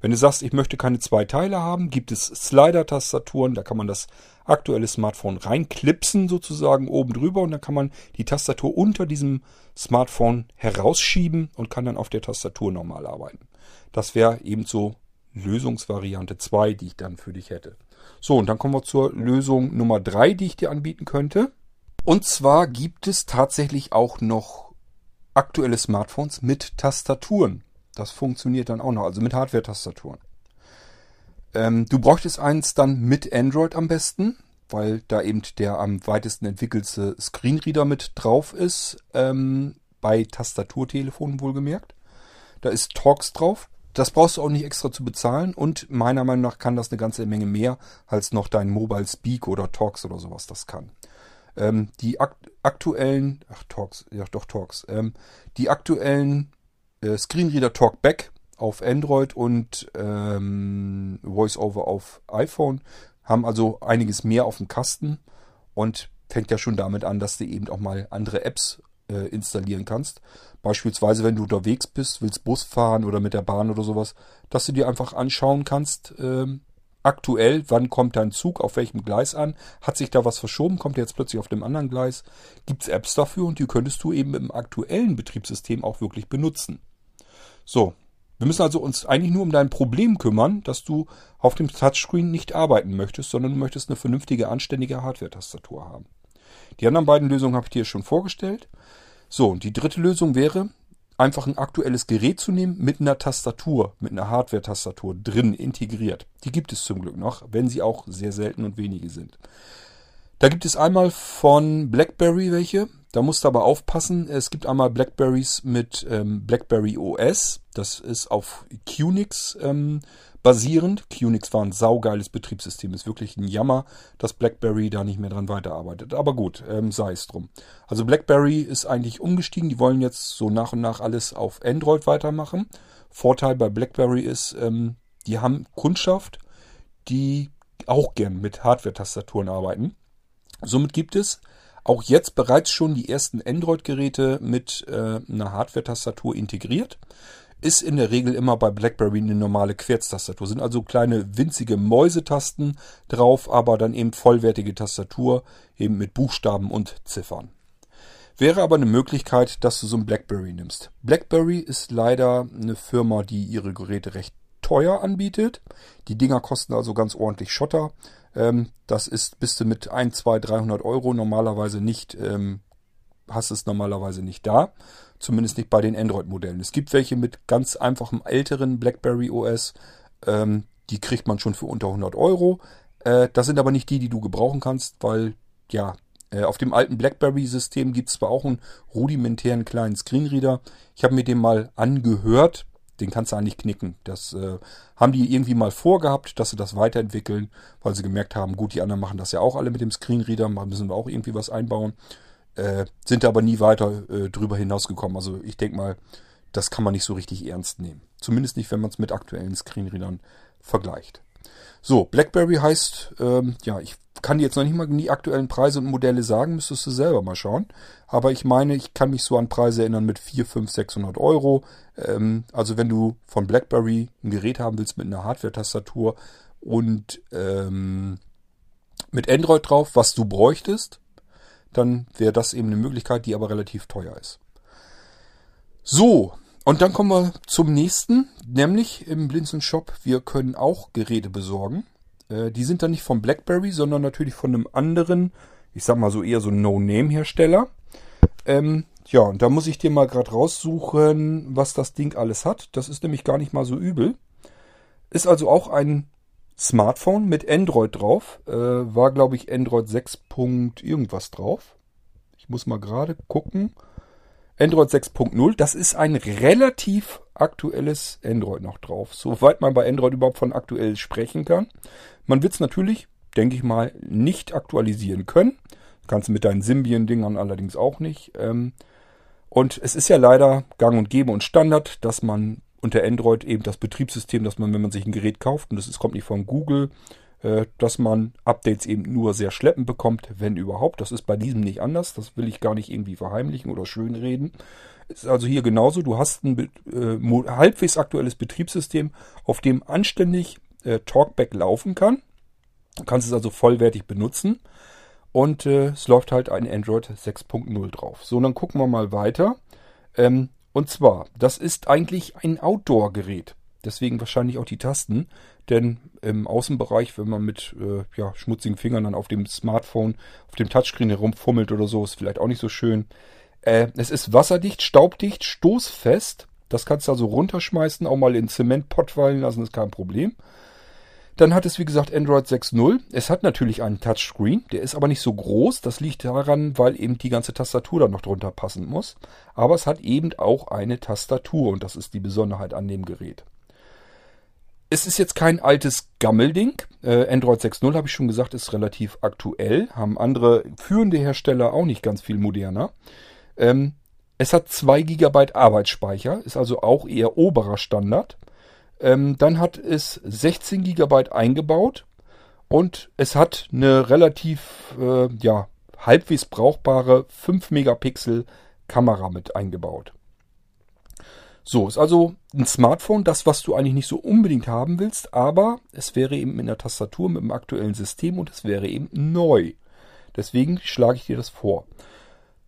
Wenn du sagst, ich möchte keine zwei Teile haben, gibt es Slider-Tastaturen, da kann man das aktuelle Smartphone reinklipsen sozusagen oben drüber und dann kann man die Tastatur unter diesem Smartphone herausschieben und kann dann auf der Tastatur normal arbeiten. Das wäre eben so Lösungsvariante 2, die ich dann für dich hätte. So, und dann kommen wir zur Lösung Nummer 3, die ich dir anbieten könnte. Und zwar gibt es tatsächlich auch noch aktuelle Smartphones mit Tastaturen. Das funktioniert dann auch noch, also mit Hardware-Tastaturen. Ähm, du bräuchtest eins dann mit Android am besten, weil da eben der am weitesten entwickelte Screenreader mit drauf ist, ähm, bei Tastaturtelefonen wohlgemerkt. Da ist Talks drauf. Das brauchst du auch nicht extra zu bezahlen und meiner Meinung nach kann das eine ganze Menge mehr als noch dein Mobile Speak oder Talks oder sowas das kann. Ähm, die akt aktuellen, ach Talks, ja doch Talks, ähm, die aktuellen äh, Screenreader Talkback auf Android und ähm, VoiceOver auf iPhone haben also einiges mehr auf dem Kasten und fängt ja schon damit an, dass du eben auch mal andere Apps äh, installieren kannst. Beispielsweise, wenn du unterwegs bist, willst Bus fahren oder mit der Bahn oder sowas, dass du dir einfach anschauen kannst, ähm, aktuell, wann kommt dein Zug, auf welchem Gleis an, hat sich da was verschoben, kommt jetzt plötzlich auf dem anderen Gleis, gibt es Apps dafür und die könntest du eben im aktuellen Betriebssystem auch wirklich benutzen. So, wir müssen also uns eigentlich nur um dein Problem kümmern, dass du auf dem Touchscreen nicht arbeiten möchtest, sondern du möchtest eine vernünftige, anständige Hardware-Tastatur haben. Die anderen beiden Lösungen habe ich dir schon vorgestellt. So, und die dritte Lösung wäre, einfach ein aktuelles Gerät zu nehmen mit einer Tastatur, mit einer Hardware-Tastatur drin integriert. Die gibt es zum Glück noch, wenn sie auch sehr selten und wenige sind. Da gibt es einmal von BlackBerry welche. Da musst du aber aufpassen. Es gibt einmal Blackberries mit ähm, BlackBerry OS. Das ist auf QNX ähm, basierend. QNX war ein saugeiles Betriebssystem. Ist wirklich ein Jammer, dass BlackBerry da nicht mehr dran weiterarbeitet. Aber gut, ähm, sei es drum. Also BlackBerry ist eigentlich umgestiegen. Die wollen jetzt so nach und nach alles auf Android weitermachen. Vorteil bei BlackBerry ist, ähm, die haben Kundschaft, die auch gern mit Hardware-Tastaturen arbeiten. Somit gibt es auch jetzt bereits schon die ersten Android-Geräte mit äh, einer Hardware-Tastatur integriert. Ist in der Regel immer bei BlackBerry eine normale Querztastatur. Sind also kleine winzige Mäusetasten drauf, aber dann eben vollwertige Tastatur, eben mit Buchstaben und Ziffern. Wäre aber eine Möglichkeit, dass du so ein BlackBerry nimmst. BlackBerry ist leider eine Firma, die ihre Geräte recht teuer anbietet. Die Dinger kosten also ganz ordentlich Schotter. Ähm, das ist, bist du mit 1, 2, 300 Euro normalerweise nicht, ähm, hast es normalerweise nicht da. Zumindest nicht bei den Android-Modellen. Es gibt welche mit ganz einfachem älteren BlackBerry OS. Ähm, die kriegt man schon für unter 100 Euro. Äh, das sind aber nicht die, die du gebrauchen kannst, weil, ja, äh, auf dem alten BlackBerry-System gibt es zwar auch einen rudimentären kleinen Screenreader. Ich habe mir den mal angehört den kannst du eigentlich knicken. Das äh, haben die irgendwie mal vorgehabt, dass sie das weiterentwickeln, weil sie gemerkt haben, gut, die anderen machen das ja auch alle mit dem Screenreader, müssen wir auch irgendwie was einbauen. Äh, sind aber nie weiter äh, drüber hinausgekommen. Also ich denke mal, das kann man nicht so richtig ernst nehmen. Zumindest nicht, wenn man es mit aktuellen Screenreadern vergleicht. So, BlackBerry heißt, ähm, ja, ich kann dir jetzt noch nicht mal die aktuellen Preise und Modelle sagen, müsstest du selber mal schauen. Aber ich meine, ich kann mich so an Preise erinnern mit 4, 5, 600 Euro. Ähm, also wenn du von BlackBerry ein Gerät haben willst mit einer Hardware-Tastatur und ähm, mit Android drauf, was du bräuchtest, dann wäre das eben eine Möglichkeit, die aber relativ teuer ist. So, und dann kommen wir zum nächsten, nämlich im Blinzen Shop. Wir können auch Geräte besorgen. Äh, die sind dann nicht von BlackBerry, sondern natürlich von einem anderen, ich sag mal so eher so No-Name-Hersteller. Ähm, ja, und da muss ich dir mal gerade raussuchen, was das Ding alles hat. Das ist nämlich gar nicht mal so übel. Ist also auch ein Smartphone mit Android drauf. Äh, war, glaube ich, Android 6. irgendwas drauf. Ich muss mal gerade gucken. Android 6.0, das ist ein relativ aktuelles Android noch drauf. Soweit man bei Android überhaupt von aktuell sprechen kann. Man wird es natürlich, denke ich mal, nicht aktualisieren können. Kannst mit deinen Symbian-Dingern allerdings auch nicht. Ähm, und es ist ja leider gang und gäbe und Standard, dass man unter Android eben das Betriebssystem, dass man, wenn man sich ein Gerät kauft, und das ist, kommt nicht von Google, äh, dass man Updates eben nur sehr schleppend bekommt, wenn überhaupt. Das ist bei diesem nicht anders. Das will ich gar nicht irgendwie verheimlichen oder schönreden. Ist also hier genauso. Du hast ein äh, halbwegs aktuelles Betriebssystem, auf dem anständig äh, Talkback laufen kann. Du kannst es also vollwertig benutzen. Und äh, es läuft halt ein Android 6.0 drauf. So, dann gucken wir mal weiter. Ähm, und zwar, das ist eigentlich ein Outdoor-Gerät. Deswegen wahrscheinlich auch die Tasten. Denn im Außenbereich, wenn man mit äh, ja, schmutzigen Fingern dann auf dem Smartphone, auf dem Touchscreen herumfummelt oder so, ist vielleicht auch nicht so schön. Äh, es ist wasserdicht, staubdicht, stoßfest. Das kannst du also runterschmeißen, auch mal in Zementpott fallen lassen, ist kein Problem. Dann hat es wie gesagt Android 6.0. Es hat natürlich einen Touchscreen, der ist aber nicht so groß. Das liegt daran, weil eben die ganze Tastatur da noch drunter passen muss. Aber es hat eben auch eine Tastatur und das ist die Besonderheit an dem Gerät. Es ist jetzt kein altes Gammelding. Äh, Android 6.0 habe ich schon gesagt, ist relativ aktuell. Haben andere führende Hersteller auch nicht ganz viel moderner. Ähm, es hat 2 GB Arbeitsspeicher, ist also auch eher oberer Standard. Ähm, dann hat es 16 GB eingebaut und es hat eine relativ, äh, ja, halbwegs brauchbare 5 Megapixel Kamera mit eingebaut. So, ist also ein Smartphone, das, was du eigentlich nicht so unbedingt haben willst, aber es wäre eben in der Tastatur mit dem aktuellen System und es wäre eben neu. Deswegen schlage ich dir das vor.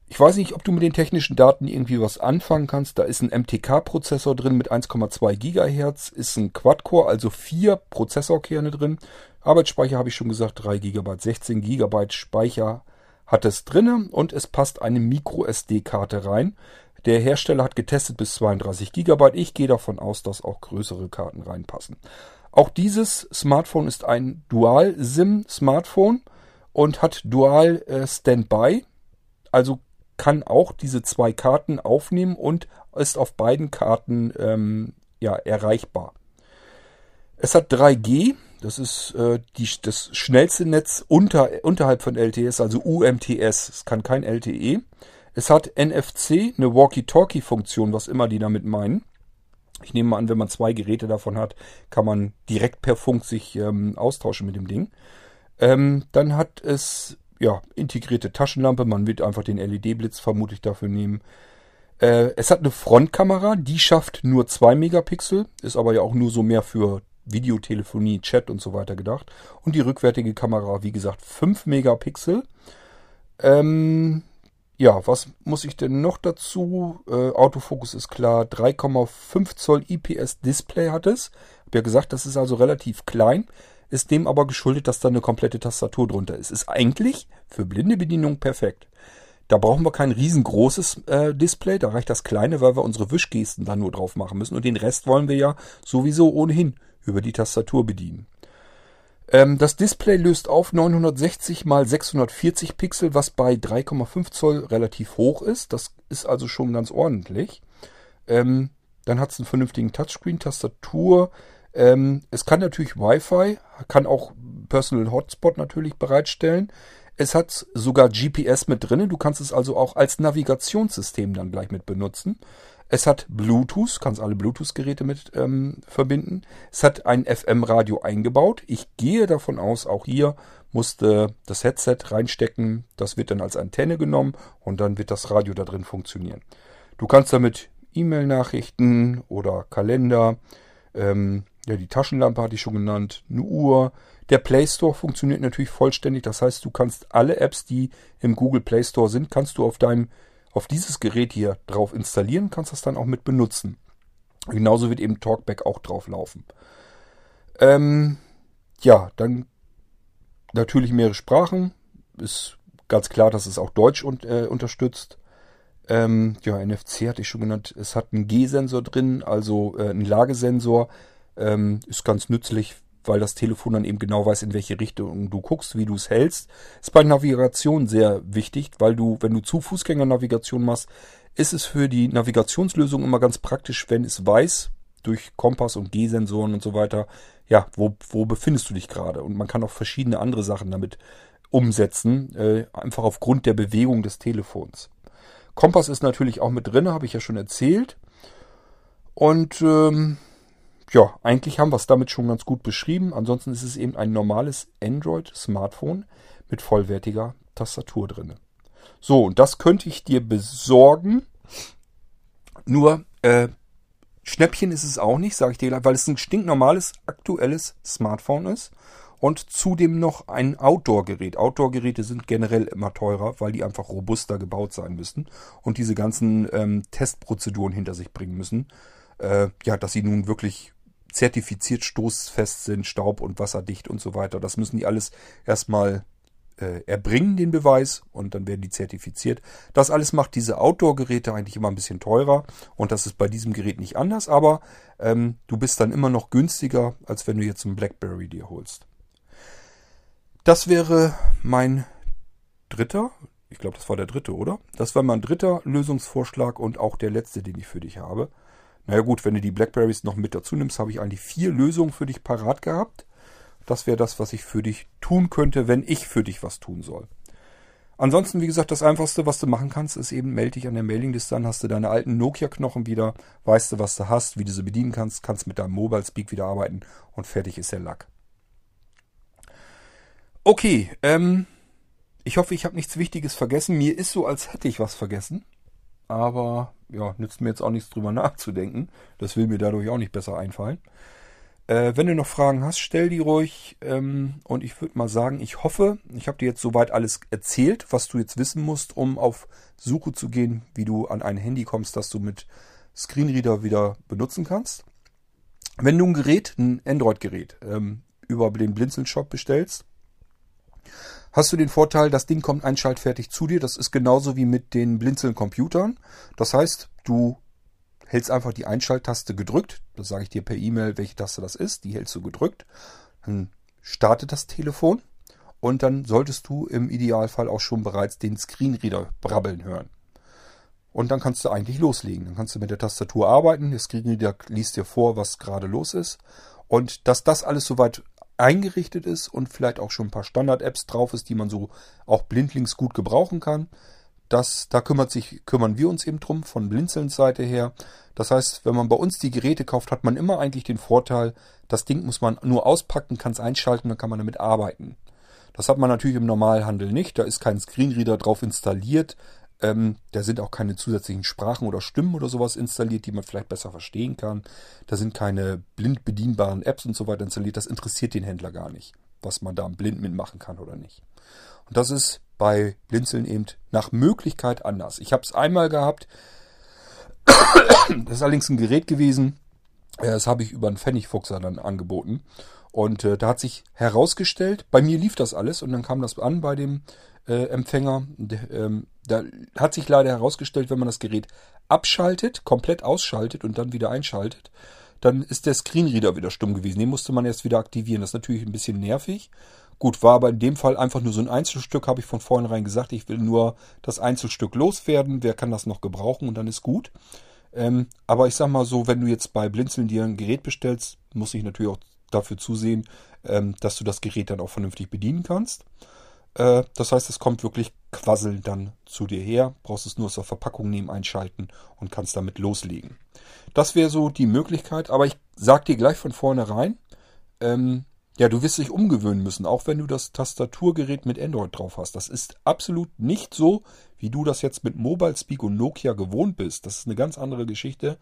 Ich weiß nicht, ob du mit den technischen Daten irgendwie was anfangen kannst. Da ist ein MTK-Prozessor drin mit 1,2 GHz, ist ein Quad-Core, also vier Prozessorkerne drin. Arbeitsspeicher habe ich schon gesagt, 3 GB, 16 GB Speicher hat es drinne und es passt eine Micro-SD-Karte rein. Der Hersteller hat getestet bis 32 GB. Ich gehe davon aus, dass auch größere Karten reinpassen. Auch dieses Smartphone ist ein Dual-SIM-Smartphone und hat Dual äh, Standby. Also kann auch diese zwei Karten aufnehmen und ist auf beiden Karten ähm, ja, erreichbar. Es hat 3G, das ist äh, die, das schnellste Netz unter, unterhalb von LTS, also UMTS. Es kann kein LTE. Es hat NFC, eine Walkie-Talkie-Funktion, was immer die damit meinen. Ich nehme mal an, wenn man zwei Geräte davon hat, kann man direkt per Funk sich ähm, austauschen mit dem Ding. Ähm, dann hat es ja, integrierte Taschenlampe. Man wird einfach den LED-Blitz vermutlich dafür nehmen. Äh, es hat eine Frontkamera, die schafft nur 2 Megapixel, ist aber ja auch nur so mehr für Videotelefonie, Chat und so weiter gedacht. Und die rückwärtige Kamera, wie gesagt, 5 Megapixel. Ähm, ja, was muss ich denn noch dazu? Äh, Autofokus ist klar, 3,5 Zoll IPS Display hat es. Hab ja gesagt, das ist also relativ klein ist dem aber geschuldet, dass da eine komplette Tastatur drunter ist. Ist eigentlich für blinde Bedienung perfekt. Da brauchen wir kein riesengroßes äh, Display, da reicht das kleine, weil wir unsere Wischgesten dann nur drauf machen müssen. Und den Rest wollen wir ja sowieso ohnehin über die Tastatur bedienen. Ähm, das Display löst auf 960 x 640 Pixel, was bei 3,5 Zoll relativ hoch ist. Das ist also schon ganz ordentlich. Ähm, dann hat es einen vernünftigen Touchscreen, Tastatur, ähm, es kann natürlich Wi-Fi, kann auch Personal Hotspot natürlich bereitstellen. Es hat sogar GPS mit drin. Du kannst es also auch als Navigationssystem dann gleich mit benutzen. Es hat Bluetooth, kannst alle Bluetooth-Geräte mit ähm, verbinden. Es hat ein FM-Radio eingebaut. Ich gehe davon aus, auch hier musste das Headset reinstecken. Das wird dann als Antenne genommen und dann wird das Radio da drin funktionieren. Du kannst damit E-Mail-Nachrichten oder Kalender, ähm, ja, die Taschenlampe hatte ich schon genannt, eine Uhr. Der Play Store funktioniert natürlich vollständig. Das heißt, du kannst alle Apps, die im Google Play Store sind, kannst du auf deinem, auf dieses Gerät hier drauf installieren, kannst das dann auch mit benutzen. Genauso wird eben Talkback auch drauf laufen. Ähm, ja, dann natürlich mehrere Sprachen. Ist ganz klar, dass es auch Deutsch und, äh, unterstützt. Ähm, ja, NFC hatte ich schon genannt. Es hat einen G-Sensor drin, also äh, einen Lagesensor. Ähm, ist ganz nützlich, weil das Telefon dann eben genau weiß, in welche Richtung du guckst, wie du es hältst. Ist bei Navigation sehr wichtig, weil du, wenn du zu Fußgängernavigation machst, ist es für die Navigationslösung immer ganz praktisch, wenn es weiß, durch Kompass und G-Sensoren und so weiter, ja, wo, wo befindest du dich gerade? Und man kann auch verschiedene andere Sachen damit umsetzen, äh, einfach aufgrund der Bewegung des Telefons. Kompass ist natürlich auch mit drin, habe ich ja schon erzählt. Und ähm, ja, eigentlich haben wir es damit schon ganz gut beschrieben. Ansonsten ist es eben ein normales Android-Smartphone mit vollwertiger Tastatur drin. So, und das könnte ich dir besorgen. Nur, äh, Schnäppchen ist es auch nicht, sage ich dir gleich, weil es ein stinknormales, aktuelles Smartphone ist und zudem noch ein Outdoor-Gerät. Outdoor-Geräte sind generell immer teurer, weil die einfach robuster gebaut sein müssen und diese ganzen ähm, Testprozeduren hinter sich bringen müssen. Äh, ja, dass sie nun wirklich zertifiziert stoßfest sind, staub- und wasserdicht und so weiter. Das müssen die alles erstmal äh, erbringen, den Beweis, und dann werden die zertifiziert. Das alles macht diese Outdoor-Geräte eigentlich immer ein bisschen teurer und das ist bei diesem Gerät nicht anders, aber ähm, du bist dann immer noch günstiger, als wenn du jetzt einen BlackBerry dir holst. Das wäre mein dritter, ich glaube, das war der dritte, oder? Das war mein dritter Lösungsvorschlag und auch der letzte, den ich für dich habe. Naja gut, wenn du die Blackberries noch mit dazu nimmst, habe ich eigentlich vier Lösungen für dich parat gehabt. Das wäre das, was ich für dich tun könnte, wenn ich für dich was tun soll. Ansonsten, wie gesagt, das Einfachste, was du machen kannst, ist eben, melde dich an der Mailingliste an, hast du deine alten Nokia-Knochen wieder, weißt du, was du hast, wie du sie bedienen kannst, kannst mit deinem Mobile Speak wieder arbeiten und fertig ist der Lack. Okay, ähm, ich hoffe, ich habe nichts Wichtiges vergessen. Mir ist so, als hätte ich was vergessen. Aber ja, nützt mir jetzt auch nichts drüber [laughs] nachzudenken. Das will mir dadurch auch nicht besser einfallen. Äh, wenn du noch Fragen hast, stell die ruhig. Ähm, und ich würde mal sagen, ich hoffe, ich habe dir jetzt soweit alles erzählt, was du jetzt wissen musst, um auf Suche zu gehen, wie du an ein Handy kommst, das du mit Screenreader wieder benutzen kannst. Wenn du ein Gerät, ein Android-Gerät, ähm, über den Blinzeln-Shop bestellst, hast du den Vorteil, das Ding kommt einschaltfertig zu dir. Das ist genauso wie mit den Blinzeln-Computern. Das heißt, du hältst einfach die Einschalttaste gedrückt. Das sage ich dir per E-Mail, welche Taste das ist. Die hältst du gedrückt. Dann startet das Telefon und dann solltest du im Idealfall auch schon bereits den Screenreader brabbeln hören. Und dann kannst du eigentlich loslegen. Dann kannst du mit der Tastatur arbeiten. Der Screenreader liest dir vor, was gerade los ist. Und dass das alles soweit eingerichtet ist und vielleicht auch schon ein paar Standard-Apps drauf ist, die man so auch blindlings gut gebrauchen kann. Das, da kümmert sich, kümmern wir uns eben drum von Blinzelns Seite her. Das heißt, wenn man bei uns die Geräte kauft, hat man immer eigentlich den Vorteil, das Ding muss man nur auspacken, kann es einschalten, dann kann man damit arbeiten. Das hat man natürlich im Normalhandel nicht. Da ist kein Screenreader drauf installiert. Ähm, da sind auch keine zusätzlichen Sprachen oder Stimmen oder sowas installiert, die man vielleicht besser verstehen kann. Da sind keine blind bedienbaren Apps und so weiter installiert. Das interessiert den Händler gar nicht, was man da blind mitmachen kann oder nicht. Und das ist bei Blinzeln eben nach Möglichkeit anders. Ich habe es einmal gehabt. Das ist allerdings ein Gerät gewesen. Äh, das habe ich über einen Pfennigfuchser dann angeboten. Und äh, da hat sich herausgestellt, bei mir lief das alles und dann kam das an bei dem äh, Empfänger. Der, ähm, da hat sich leider herausgestellt, wenn man das Gerät abschaltet, komplett ausschaltet und dann wieder einschaltet, dann ist der Screenreader wieder stumm gewesen. Den musste man erst wieder aktivieren. Das ist natürlich ein bisschen nervig. Gut, war aber in dem Fall einfach nur so ein Einzelstück, habe ich von vornherein gesagt. Ich will nur das Einzelstück loswerden. Wer kann das noch gebrauchen und dann ist gut. Ähm, aber ich sag mal so, wenn du jetzt bei Blinzeln dir ein Gerät bestellst, muss ich natürlich auch dafür zusehen, ähm, dass du das Gerät dann auch vernünftig bedienen kannst. Äh, das heißt, es kommt wirklich quasselnd dann zu dir her. Brauchst es nur der Verpackung nehmen, einschalten und kannst damit loslegen. Das wäre so die Möglichkeit, aber ich sag dir gleich von vornherein, ähm, ja, du wirst dich umgewöhnen müssen, auch wenn du das Tastaturgerät mit Android drauf hast. Das ist absolut nicht so, wie du das jetzt mit Mobile Speak und Nokia gewohnt bist. Das ist eine ganz andere Geschichte.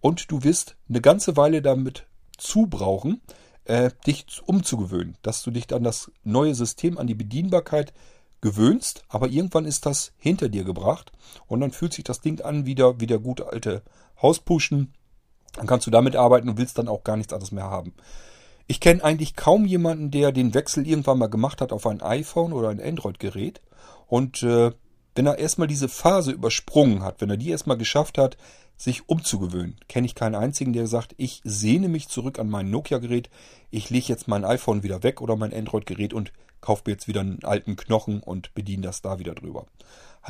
Und du wirst eine ganze Weile damit zubrauchen, äh, dich umzugewöhnen, dass du dich an das neue System, an die Bedienbarkeit gewöhnst, aber irgendwann ist das hinter dir gebracht und dann fühlt sich das Ding an wieder wie der gute alte Hauspuschen Dann kannst du damit arbeiten und willst dann auch gar nichts anderes mehr haben. Ich kenne eigentlich kaum jemanden, der den Wechsel irgendwann mal gemacht hat auf ein iPhone oder ein Android-Gerät. Und äh, wenn er erstmal diese Phase übersprungen hat, wenn er die erstmal geschafft hat, sich umzugewöhnen, kenne ich keinen einzigen, der sagt, ich sehne mich zurück an mein Nokia-Gerät, ich lege jetzt mein iPhone wieder weg oder mein Android-Gerät und kaufe mir jetzt wieder einen alten Knochen und bediene das da wieder drüber.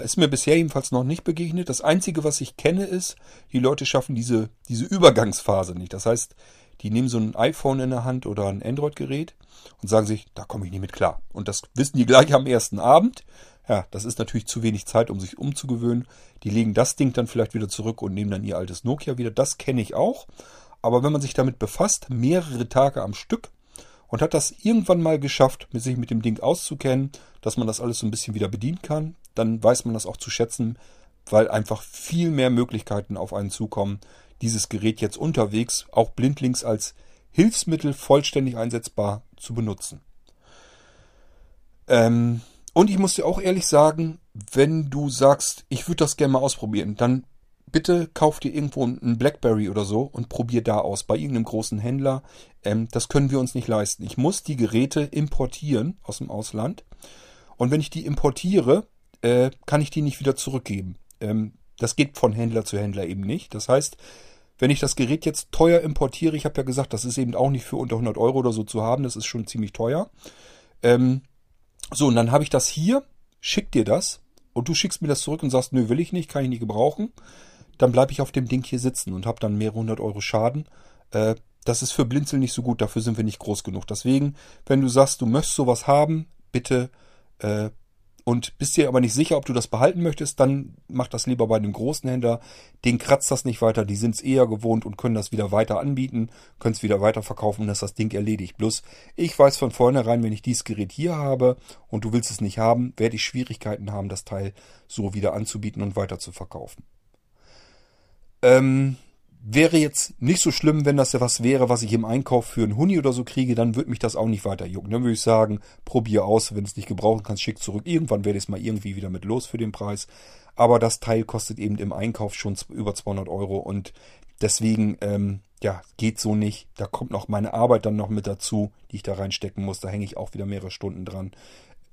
Ist mir bisher jedenfalls noch nicht begegnet. Das Einzige, was ich kenne, ist, die Leute schaffen diese, diese Übergangsphase nicht. Das heißt, die nehmen so ein iPhone in der Hand oder ein Android-Gerät und sagen sich, da komme ich nicht mit klar. Und das wissen die gleich am ersten Abend. Ja, das ist natürlich zu wenig Zeit, um sich umzugewöhnen. Die legen das Ding dann vielleicht wieder zurück und nehmen dann ihr altes Nokia wieder. Das kenne ich auch. Aber wenn man sich damit befasst, mehrere Tage am Stück, und hat das irgendwann mal geschafft, sich mit dem Ding auszukennen, dass man das alles so ein bisschen wieder bedienen kann, dann weiß man das auch zu schätzen, weil einfach viel mehr Möglichkeiten auf einen zukommen, dieses Gerät jetzt unterwegs auch blindlings als Hilfsmittel vollständig einsetzbar zu benutzen. Ähm, und ich muss dir auch ehrlich sagen, wenn du sagst, ich würde das gerne mal ausprobieren, dann bitte kauf dir irgendwo einen Blackberry oder so und probier da aus, bei irgendeinem großen Händler. Ähm, das können wir uns nicht leisten. Ich muss die Geräte importieren aus dem Ausland. Und wenn ich die importiere, äh, kann ich die nicht wieder zurückgeben. Ähm, das geht von Händler zu Händler eben nicht. Das heißt, wenn ich das Gerät jetzt teuer importiere, ich habe ja gesagt, das ist eben auch nicht für unter 100 Euro oder so zu haben, das ist schon ziemlich teuer. Ähm, so, und dann habe ich das hier, schick dir das und du schickst mir das zurück und sagst, nö, will ich nicht, kann ich nicht gebrauchen dann bleibe ich auf dem Ding hier sitzen und habe dann mehrere hundert Euro Schaden. Äh, das ist für Blinzeln nicht so gut, dafür sind wir nicht groß genug. Deswegen, wenn du sagst, du möchtest sowas haben, bitte äh, und bist dir aber nicht sicher, ob du das behalten möchtest, dann mach das lieber bei einem großen Händler. Den kratzt das nicht weiter, die sind es eher gewohnt und können das wieder weiter anbieten, können es wieder weiter verkaufen und das ist das Ding erledigt. Bloß ich weiß von vornherein, wenn ich dieses Gerät hier habe und du willst es nicht haben, werde ich Schwierigkeiten haben, das Teil so wieder anzubieten und weiter zu verkaufen. Ähm, wäre jetzt nicht so schlimm, wenn das ja was wäre, was ich im Einkauf für einen Huni oder so kriege, dann würde mich das auch nicht weiter jucken. Dann würde ich sagen, probier aus, wenn es nicht gebrauchen kannst, schick zurück. Irgendwann werde ich es mal irgendwie wieder mit los für den Preis. Aber das Teil kostet eben im Einkauf schon über 200 Euro und deswegen, ähm, ja, geht so nicht. Da kommt noch meine Arbeit dann noch mit dazu, die ich da reinstecken muss. Da hänge ich auch wieder mehrere Stunden dran.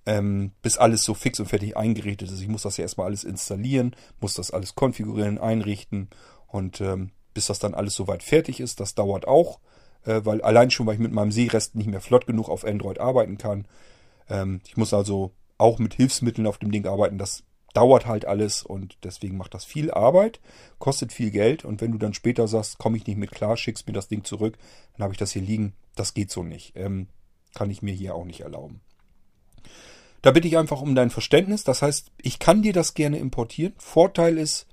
Ähm, bis alles so fix und fertig eingerichtet ist. Ich muss das ja erstmal alles installieren, muss das alles konfigurieren, einrichten und ähm, bis das dann alles soweit fertig ist, das dauert auch, äh, weil allein schon, weil ich mit meinem Seerest nicht mehr flott genug auf Android arbeiten kann. Ähm, ich muss also auch mit Hilfsmitteln auf dem Ding arbeiten. Das dauert halt alles und deswegen macht das viel Arbeit, kostet viel Geld und wenn du dann später sagst, komme ich nicht mit klar, schickst mir das Ding zurück, dann habe ich das hier liegen. Das geht so nicht. Ähm, kann ich mir hier auch nicht erlauben. Da bitte ich einfach um dein Verständnis. Das heißt, ich kann dir das gerne importieren. Vorteil ist,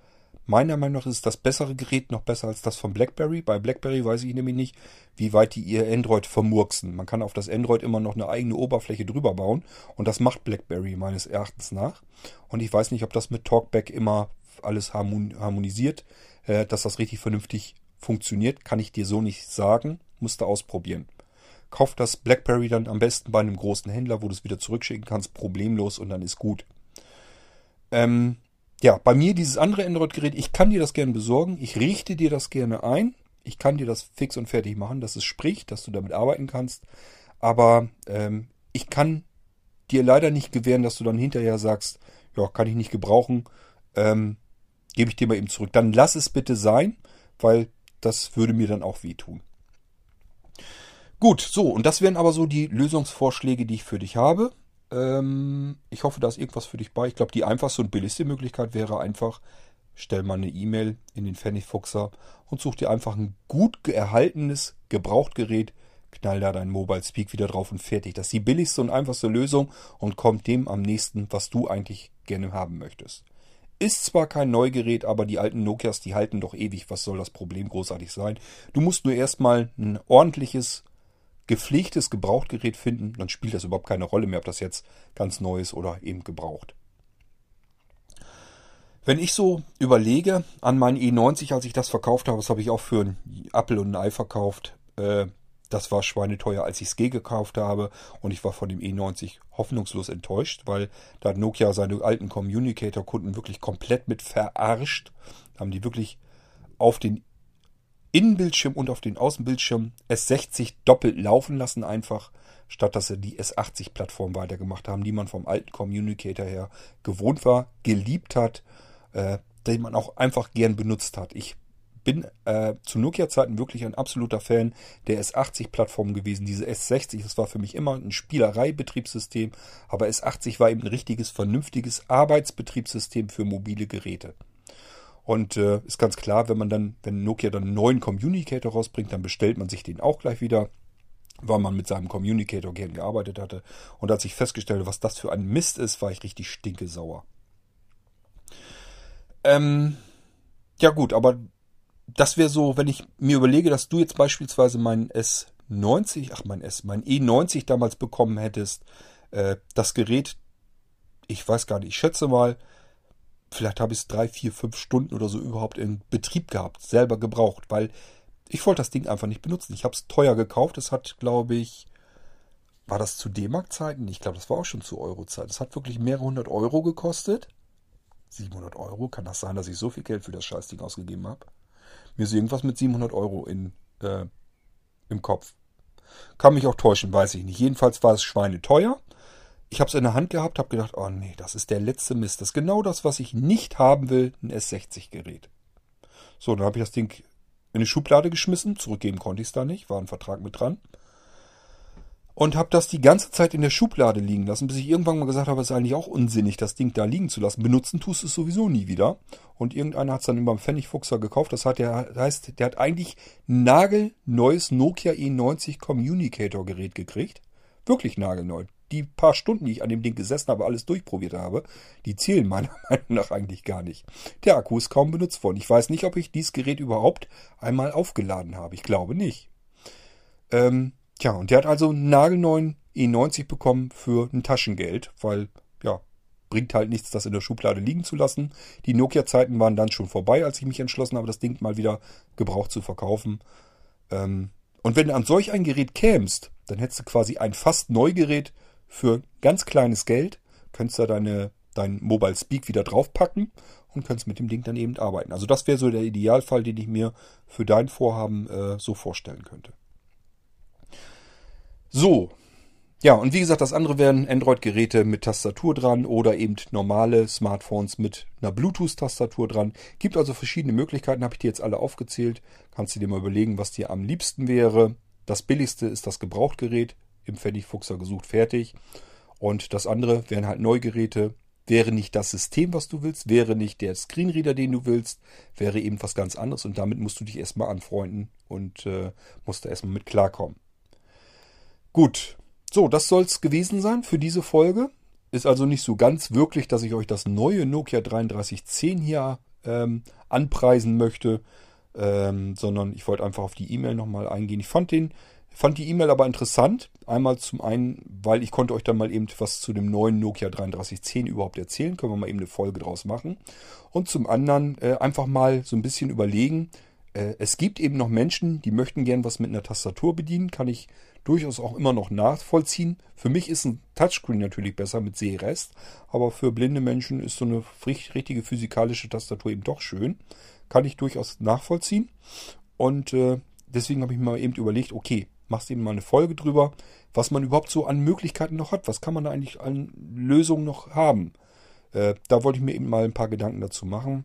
Meiner Meinung nach ist das bessere Gerät noch besser als das von BlackBerry. Bei BlackBerry weiß ich nämlich nicht, wie weit die ihr Android vermurksen. Man kann auf das Android immer noch eine eigene Oberfläche drüber bauen und das macht BlackBerry meines Erachtens nach. Und ich weiß nicht, ob das mit Talkback immer alles harmonisiert, äh, dass das richtig vernünftig funktioniert, kann ich dir so nicht sagen. Musste ausprobieren. Kauf das BlackBerry dann am besten bei einem großen Händler, wo du es wieder zurückschicken kannst, problemlos und dann ist gut. Ähm, ja, bei mir dieses andere Android-Gerät, ich kann dir das gerne besorgen, ich richte dir das gerne ein, ich kann dir das fix und fertig machen, dass es spricht, dass du damit arbeiten kannst, aber ähm, ich kann dir leider nicht gewähren, dass du dann hinterher sagst, ja, kann ich nicht gebrauchen, ähm, gebe ich dir mal eben zurück. Dann lass es bitte sein, weil das würde mir dann auch wehtun. Gut, so, und das wären aber so die Lösungsvorschläge, die ich für dich habe. Ähm, ich hoffe, da ist irgendwas für dich bei. Ich glaube, die einfachste und billigste Möglichkeit wäre einfach, stell mal eine E-Mail in den Pfennigfuchser und such dir einfach ein gut erhaltenes Gebrauchtgerät, knall da dein Mobile Speak wieder drauf und fertig. Das ist die billigste und einfachste Lösung und kommt dem am nächsten, was du eigentlich gerne haben möchtest. Ist zwar kein Neugerät, aber die alten Nokias, die halten doch ewig. Was soll das Problem großartig sein? Du musst nur erstmal ein ordentliches gepflegtes Gebrauchtgerät finden, dann spielt das überhaupt keine Rolle mehr, ob das jetzt ganz neu ist oder eben gebraucht. Wenn ich so überlege an meinen E90, als ich das verkauft habe, das habe ich auch für einen Apple und ein Ei verkauft. Äh, das war schweineteuer, als ich es G gekauft habe. Und ich war von dem E90 hoffnungslos enttäuscht, weil da hat Nokia seine alten Communicator-Kunden wirklich komplett mit verarscht. Haben die wirklich auf den Innenbildschirm und auf den Außenbildschirm S60 doppelt laufen lassen einfach, statt dass sie die S80-Plattform weitergemacht haben, die man vom alten Communicator her gewohnt war, geliebt hat, äh, den man auch einfach gern benutzt hat. Ich bin äh, zu Nokia-Zeiten wirklich ein absoluter Fan der S80-Plattform gewesen. Diese S60, das war für mich immer ein Spielerei-Betriebssystem, aber S80 war eben ein richtiges, vernünftiges Arbeitsbetriebssystem für mobile Geräte. Und äh, ist ganz klar, wenn man dann, wenn Nokia dann einen neuen Communicator rausbringt, dann bestellt man sich den auch gleich wieder, weil man mit seinem Communicator gern gearbeitet hatte. Und als ich festgestellt was das für ein Mist ist, war ich richtig stinkesauer. Ähm, ja gut, aber das wäre so, wenn ich mir überlege, dass du jetzt beispielsweise meinen S90, ach mein S, mein E90 damals bekommen hättest, äh, das Gerät, ich weiß gar nicht, ich schätze mal, vielleicht habe ich es drei, vier, fünf Stunden oder so überhaupt in Betrieb gehabt, selber gebraucht, weil ich wollte das Ding einfach nicht benutzen. Ich habe es teuer gekauft. Es hat, glaube ich, war das zu D-Mark-Zeiten? Ich glaube, das war auch schon zu Euro-Zeit. Es hat wirklich mehrere hundert Euro gekostet. 700 Euro? Kann das sein, dass ich so viel Geld für das Scheißding ausgegeben habe? Mir ist irgendwas mit 700 Euro in, äh, im Kopf. Kann mich auch täuschen, weiß ich nicht. Jedenfalls war es schweineteuer. Ich habe es in der Hand gehabt, habe gedacht, oh nee, das ist der letzte Mist. Das ist genau das, was ich nicht haben will, ein S60-Gerät. So, dann habe ich das Ding in eine Schublade geschmissen. Zurückgeben konnte ich es da nicht, war ein Vertrag mit dran und habe das die ganze Zeit in der Schublade liegen lassen, bis ich irgendwann mal gesagt habe, es ist eigentlich auch unsinnig, das Ding da liegen zu lassen. Benutzen tust du es sowieso nie wieder. Und irgendeiner hat es dann beim Pfennigfuchser gekauft. Das hat der, heißt, der hat eigentlich nagelneues Nokia E90 Communicator Gerät gekriegt. Wirklich nagelneu. Die paar Stunden, die ich an dem Ding gesessen habe, alles durchprobiert habe, die zählen meiner [laughs] Meinung nach eigentlich gar nicht. Der Akku ist kaum benutzt worden. Ich weiß nicht, ob ich dieses Gerät überhaupt einmal aufgeladen habe. Ich glaube nicht. Ähm, Tja, und der hat also einen nagelneuen E90 bekommen für ein Taschengeld, weil, ja, bringt halt nichts, das in der Schublade liegen zu lassen. Die Nokia-Zeiten waren dann schon vorbei, als ich mich entschlossen habe, das Ding mal wieder gebraucht zu verkaufen. Ähm, und wenn du an solch ein Gerät kämst, dann hättest du quasi ein fast Neugerät für ganz kleines Geld, könntest da deine, dein Mobile Speak wieder draufpacken und könntest mit dem Ding dann eben arbeiten. Also das wäre so der Idealfall, den ich mir für dein Vorhaben äh, so vorstellen könnte. So. Ja, und wie gesagt, das andere wären Android-Geräte mit Tastatur dran oder eben normale Smartphones mit einer Bluetooth-Tastatur dran. Gibt also verschiedene Möglichkeiten, habe ich dir jetzt alle aufgezählt. Kannst du dir mal überlegen, was dir am liebsten wäre. Das billigste ist das Gebrauchtgerät, im Pfennigfuchser gesucht, fertig. Und das andere wären halt Neugeräte. Wäre nicht das System, was du willst, wäre nicht der Screenreader, den du willst, wäre eben was ganz anderes und damit musst du dich erstmal anfreunden und äh, musst da erstmal mit klarkommen. Gut, so, das soll's gewesen sein für diese Folge. Ist also nicht so ganz wirklich, dass ich euch das neue Nokia 3310 hier ähm, anpreisen möchte, ähm, sondern ich wollte einfach auf die E-Mail nochmal eingehen. Ich fand den, fand die E-Mail aber interessant. Einmal zum einen, weil ich konnte euch dann mal eben was zu dem neuen Nokia 3310 überhaupt erzählen. Können wir mal eben eine Folge draus machen. Und zum anderen äh, einfach mal so ein bisschen überlegen, äh, es gibt eben noch Menschen, die möchten gern was mit einer Tastatur bedienen. Kann ich durchaus auch immer noch nachvollziehen. Für mich ist ein Touchscreen natürlich besser mit Sehrest, aber für blinde Menschen ist so eine richtige physikalische Tastatur eben doch schön. Kann ich durchaus nachvollziehen. Und äh, deswegen habe ich mir eben überlegt, okay, machst eben mal eine Folge drüber, was man überhaupt so an Möglichkeiten noch hat. Was kann man da eigentlich an Lösungen noch haben? Äh, da wollte ich mir eben mal ein paar Gedanken dazu machen.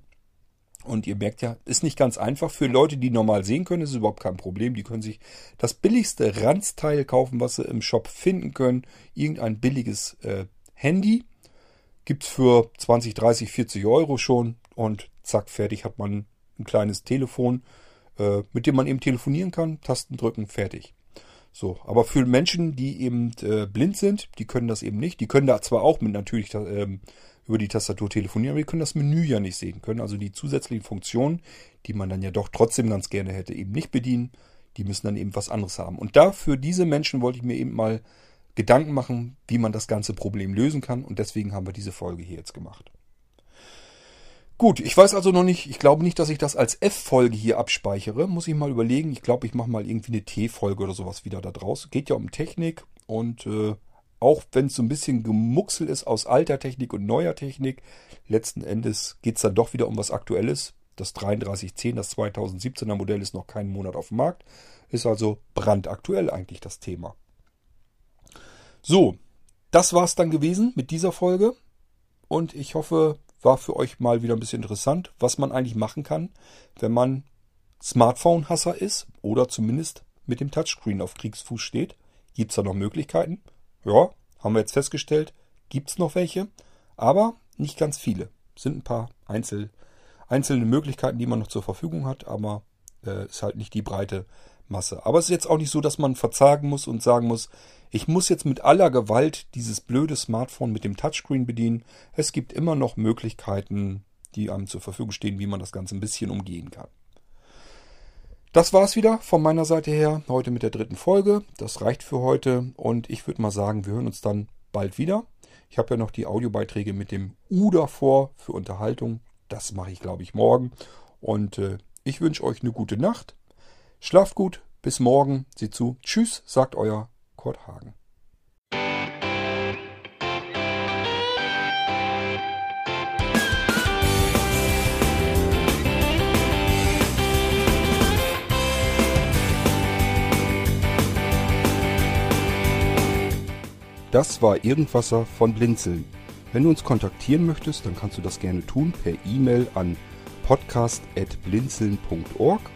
Und ihr merkt ja, ist nicht ganz einfach. Für Leute, die normal sehen können, ist es überhaupt kein Problem. Die können sich das billigste Ranzteil kaufen, was sie im Shop finden können. Irgendein billiges äh, Handy. Gibt's für 20, 30, 40 Euro schon. Und zack, fertig hat man ein kleines Telefon, äh, mit dem man eben telefonieren kann. Tasten drücken, fertig. So, aber für Menschen, die eben äh, blind sind, die können das eben nicht. Die können da zwar auch mit natürlich ähm, über die Tastatur telefonieren, aber die können das Menü ja nicht sehen, können also die zusätzlichen Funktionen, die man dann ja doch trotzdem ganz gerne hätte, eben nicht bedienen. Die müssen dann eben was anderes haben. Und da für diese Menschen wollte ich mir eben mal Gedanken machen, wie man das ganze Problem lösen kann. Und deswegen haben wir diese Folge hier jetzt gemacht. Gut, ich weiß also noch nicht, ich glaube nicht, dass ich das als F-Folge hier abspeichere. Muss ich mal überlegen. Ich glaube, ich mache mal irgendwie eine T-Folge oder sowas wieder da draus. Geht ja um Technik und äh, auch wenn es so ein bisschen gemuxelt ist aus alter Technik und neuer Technik, letzten Endes geht es dann doch wieder um was Aktuelles. Das 3310, das 2017er Modell, ist noch keinen Monat auf dem Markt. Ist also brandaktuell eigentlich das Thema. So, das war's dann gewesen mit dieser Folge. Und ich hoffe, war für euch mal wieder ein bisschen interessant, was man eigentlich machen kann, wenn man Smartphone-Hasser ist oder zumindest mit dem Touchscreen auf Kriegsfuß steht. Gibt's da noch Möglichkeiten? Ja, haben wir jetzt festgestellt, gibt's noch welche, aber nicht ganz viele. Sind ein paar Einzel, einzelne Möglichkeiten, die man noch zur Verfügung hat, aber äh, ist halt nicht die breite Masse. Aber es ist jetzt auch nicht so, dass man verzagen muss und sagen muss, ich muss jetzt mit aller Gewalt dieses blöde Smartphone mit dem Touchscreen bedienen. Es gibt immer noch Möglichkeiten, die einem zur Verfügung stehen, wie man das Ganze ein bisschen umgehen kann. Das war's wieder von meiner Seite her, heute mit der dritten Folge. Das reicht für heute und ich würde mal sagen, wir hören uns dann bald wieder. Ich habe ja noch die Audiobeiträge mit dem U davor für Unterhaltung. Das mache ich, glaube ich, morgen. Und äh, ich wünsche euch eine gute Nacht. Schlaft gut. Bis morgen. Seht zu. Tschüss, sagt euer Kurt Hagen. Das war Irgendwasser von Blinzeln. Wenn du uns kontaktieren möchtest, dann kannst du das gerne tun per E-Mail an podcast.blinzeln.org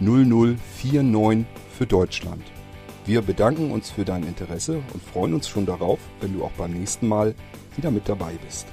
0049 für Deutschland. Wir bedanken uns für dein Interesse und freuen uns schon darauf, wenn du auch beim nächsten Mal wieder mit dabei bist.